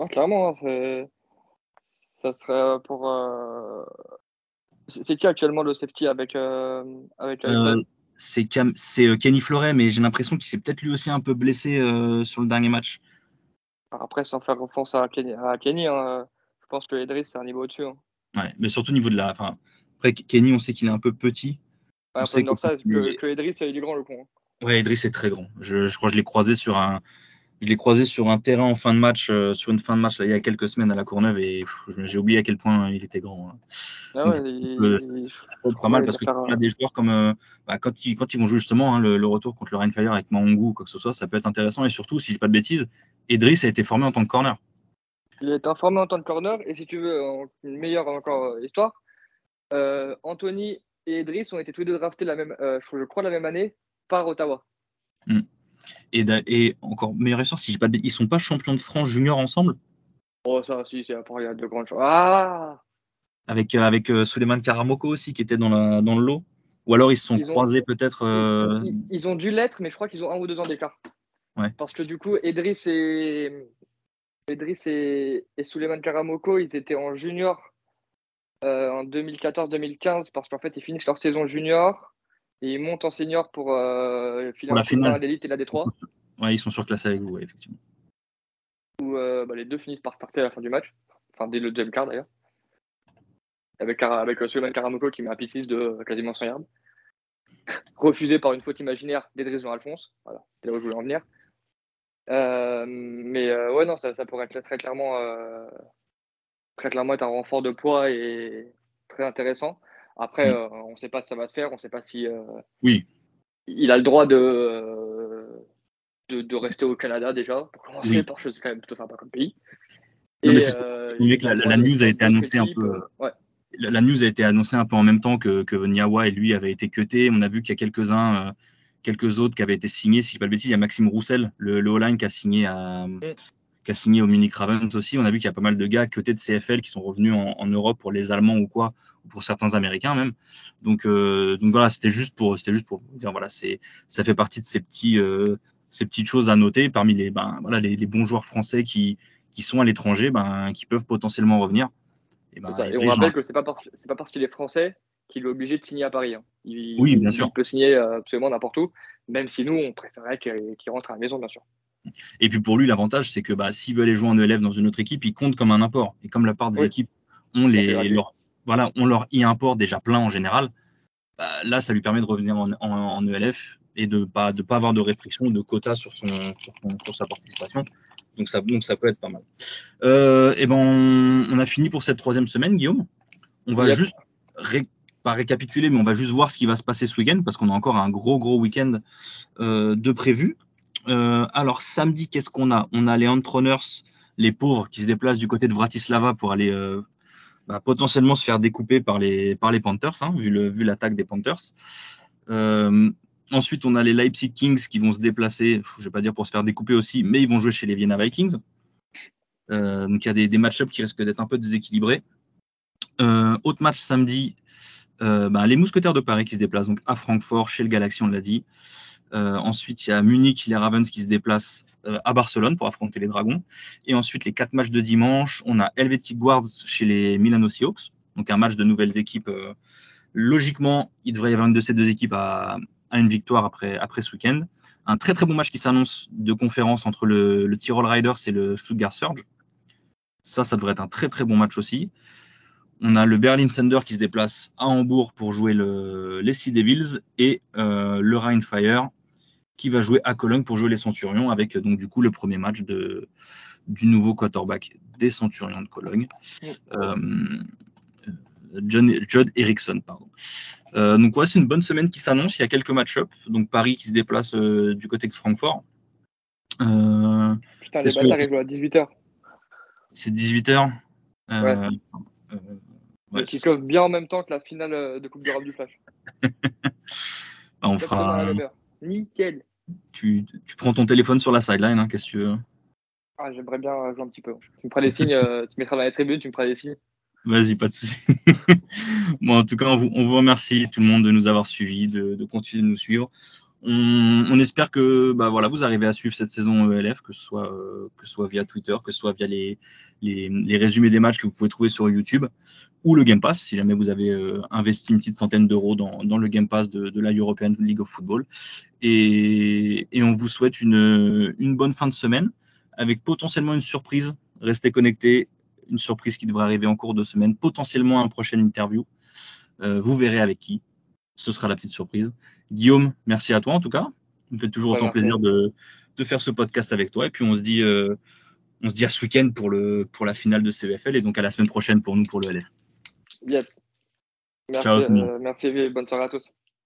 Clairement, hein, ça serait pour. Euh, c'est qui actuellement le safety avec. Euh, avec, euh, c'est Kenny Floret, mais j'ai l'impression qu'il s'est peut-être lui aussi un peu blessé sur le dernier match. Après, sans faire confiance à Kenny, à Kenny hein, je pense que Edry, c'est un niveau au-dessus. Ouais, mais surtout au niveau de la. Enfin, après, Kenny, on sait qu'il est un peu petit. Ouais, on ça, que, que Edry, c'est du grand le con. Ouais, Idriss est très grand. Je, crois que je l'ai croisé sur un, je l'ai croisé sur un terrain en fin de match, euh, sur une fin de match il y a quelques semaines à la Courneuve et j'ai oublié à quel point il était grand. Hein. Ah c'est pas mal parce que a des joueurs comme euh, bah, quand, ils, quand ils vont jouer justement hein, le, retour contre le Rainfire avec Mahongou ou quoi que ce soit, ça peut être intéressant et surtout, si je dis pas de bêtises, Idriss a été formé en tant que corner. Il a été formé en tant que corner et si tu veux une meilleure encore euh, histoire, Anthony et Idriss ont été tous les deux draftés la même, je crois la même année par Ottawa. Hmm. Et, et, encore meilleure histoire, si pas ils sont pas champions de France junior ensemble? Oh, ça, si, c'est il y a de grandes choses. Ah Avec, euh, avec euh, Suleiman Karamoko aussi, qui était dans, la, dans le lot Ou alors ils se sont croisés peut-être euh, ils, ont dû l'être, mais je crois qu'ils ont un ou deux ans d'écart. Ouais. Parce que du coup, Edris et, Edris et, et Suleiman Karamoko, ils étaient en junior en 2014-2015 parce qu'en fait, ils finissent leur saison junior et ils montent en senior pour filer la finale. l'élite et la D3. Ouais, ils sont surclassés avec vous, effectivement. Où bah, les deux finissent par starter à la fin du match, enfin dès le deuxième quart d'ailleurs. Avec, avec Suleiman Karamoko qui met un pick de quasiment 100 yards (laughs) refusé par une faute imaginaire d'Edrison Alphonse. Voilà, c'est là où je voulais en venir. Euh, mais euh, ouais, non, ça, pourrait être très clairement, euh, très clairement être un renfort de poids et très intéressant. Après, on ne sait pas si ça va se faire, on ne sait pas si. oui. Il a le droit de, de, rester au Canada déjà, pour commencer, parce que c'est quand même plutôt sympa comme pays. Non, mais que la, la, news a été annoncée un peu. Ouais la, news a été annoncée un peu en même temps que, que Niawa et lui avaient été cutés. On a vu qu'il y a quelques-uns, euh, quelques autres qui avaient été signés. Si je ne dis pas le bêtise, il y a Maxime Roussel, le, le qui a signé à, qui a signé au Munich Ravens aussi. On a vu qu'il y a pas mal de gars cutés de CFL qui sont revenus en, Europe pour les Allemands ou quoi, ou pour certains Américains même. Donc, euh, donc voilà, c'était juste pour, c'était juste pour vous dire, voilà, c'est, ça fait partie de ces petits, euh, ces petites choses à noter parmi les, ben, voilà, les, les bons joueurs français qui, qui sont à l'étranger, ben, qui peuvent potentiellement revenir. Ben, et, on rappelle que c'est pas parce pas parce qu'il est français qu'il est obligé de signer à Paris. Hein. Il, oui, bien sûr. Il peut signer euh, absolument n'importe où, même si nous on préférerait qu'il rentre à la maison, bien sûr. Et puis pour lui, l'avantage, c'est que bah, s'il veut aller jouer en ELF dans une autre équipe, il compte comme un import. Et comme la part des équipes ont les, leur, voilà, on leur y import déjà plein en général, bah, là, ça lui permet de revenir en, ELF et de ne pas, de pas avoir de restrictions, de quotas sur, son, sur sa participation. Donc ça, donc ça peut être pas mal. Euh, et ben on, a fini pour cette troisième semaine, Guillaume. On va juste pas récapituler, mais on va juste voir ce qui va se passer ce week-end parce qu'on a encore un gros gros week-end euh, de prévu. Euh, alors samedi, qu'est-ce qu'on a? On a les Antroners, les pauvres, qui se déplacent du côté de Vratislava pour aller bah, potentiellement se faire découper par les, par les Panthers, hein, vu, l'attaque des Panthers. Ensuite, on a les Leipzig Kings qui vont se déplacer, je ne vais pas dire pour se faire découper aussi, mais ils vont jouer chez les Vienna Vikings. Euh, donc il y a des, des match-ups qui risquent d'être un peu déséquilibrés. Euh, autre match samedi, euh, ben, les Mousquetaires de Paris qui se déplacent donc à Francfort, chez le Galaxy, on l'a dit. Ensuite, il y a Munich, les Ravens qui se déplacent à Barcelone pour affronter les Dragons. Et ensuite, les quatre matchs de dimanche, on a Helvetic Guards chez les Milano Seahawks, donc un match de nouvelles équipes. logiquement, il devrait y avoir une de ces deux équipes à, une victoire après, après ce week-end. Un très très bon match qui s'annonce de conférence entre le, le Tyrol Riders et le Stuttgart Surge. Ça, ça devrait être un très très bon match aussi. On a le Berlin Thunder qui se déplace à Hambourg pour jouer le, les Sea Devils et euh, le Rhein Fire qui va jouer à Cologne pour jouer les Centurions avec donc du coup le premier match de, du nouveau quarterback des Centurions de Cologne. Euh, John, Judd Erickson. Pardon. Euh, donc ouais, c'est une bonne semaine qui s'annonce. Il y a quelques match-up. Donc Paris qui se déplace euh, du côté de Francfort. Euh, Putain, les bâtards, ils à 18h. C'est 18h Ouais. ouais qui close bien en même temps que la finale de Coupe d'Europe du Flash. (laughs) Bah, on fera. Nickel. Tu, tu, prends ton téléphone sur la sideline, hein, qu'est-ce que tu veux ah, J'aimerais bien jouer un petit peu. Tu me feras des signes, tu mettras dans les tribunes, tu me feras des signes. Vas-y, pas de souci. (laughs) bon, en tout cas, on vous, on vous, remercie tout le monde de nous avoir suivis, de, de continuer de nous suivre. On, espère que bah, voilà, vous arrivez à suivre cette saison ELF, que ce soit, euh, que soit via Twitter, que ce soit via les, les, résumés des matchs que vous pouvez trouver sur YouTube ou le Game Pass, si jamais vous avez euh, investi une petite centaine d'euros dans, dans, le Game Pass de, la European League of Football. Et, et on vous souhaite une, une bonne fin de semaine avec potentiellement une surprise. Restez connectés, une surprise qui devrait arriver en cours de semaine, potentiellement un prochain interview. Euh, vous verrez avec qui. Ce sera la petite surprise. Guillaume, merci à toi en tout cas. On me fait toujours autant plaisir de, de, faire ce podcast avec toi. Et puis on se dit, euh, on se dit à ce week-end pour, le, pour la finale de CEFL et donc à la semaine prochaine pour nous pour le LF. Merci, Ciao, euh, merci bonne soirée à tous.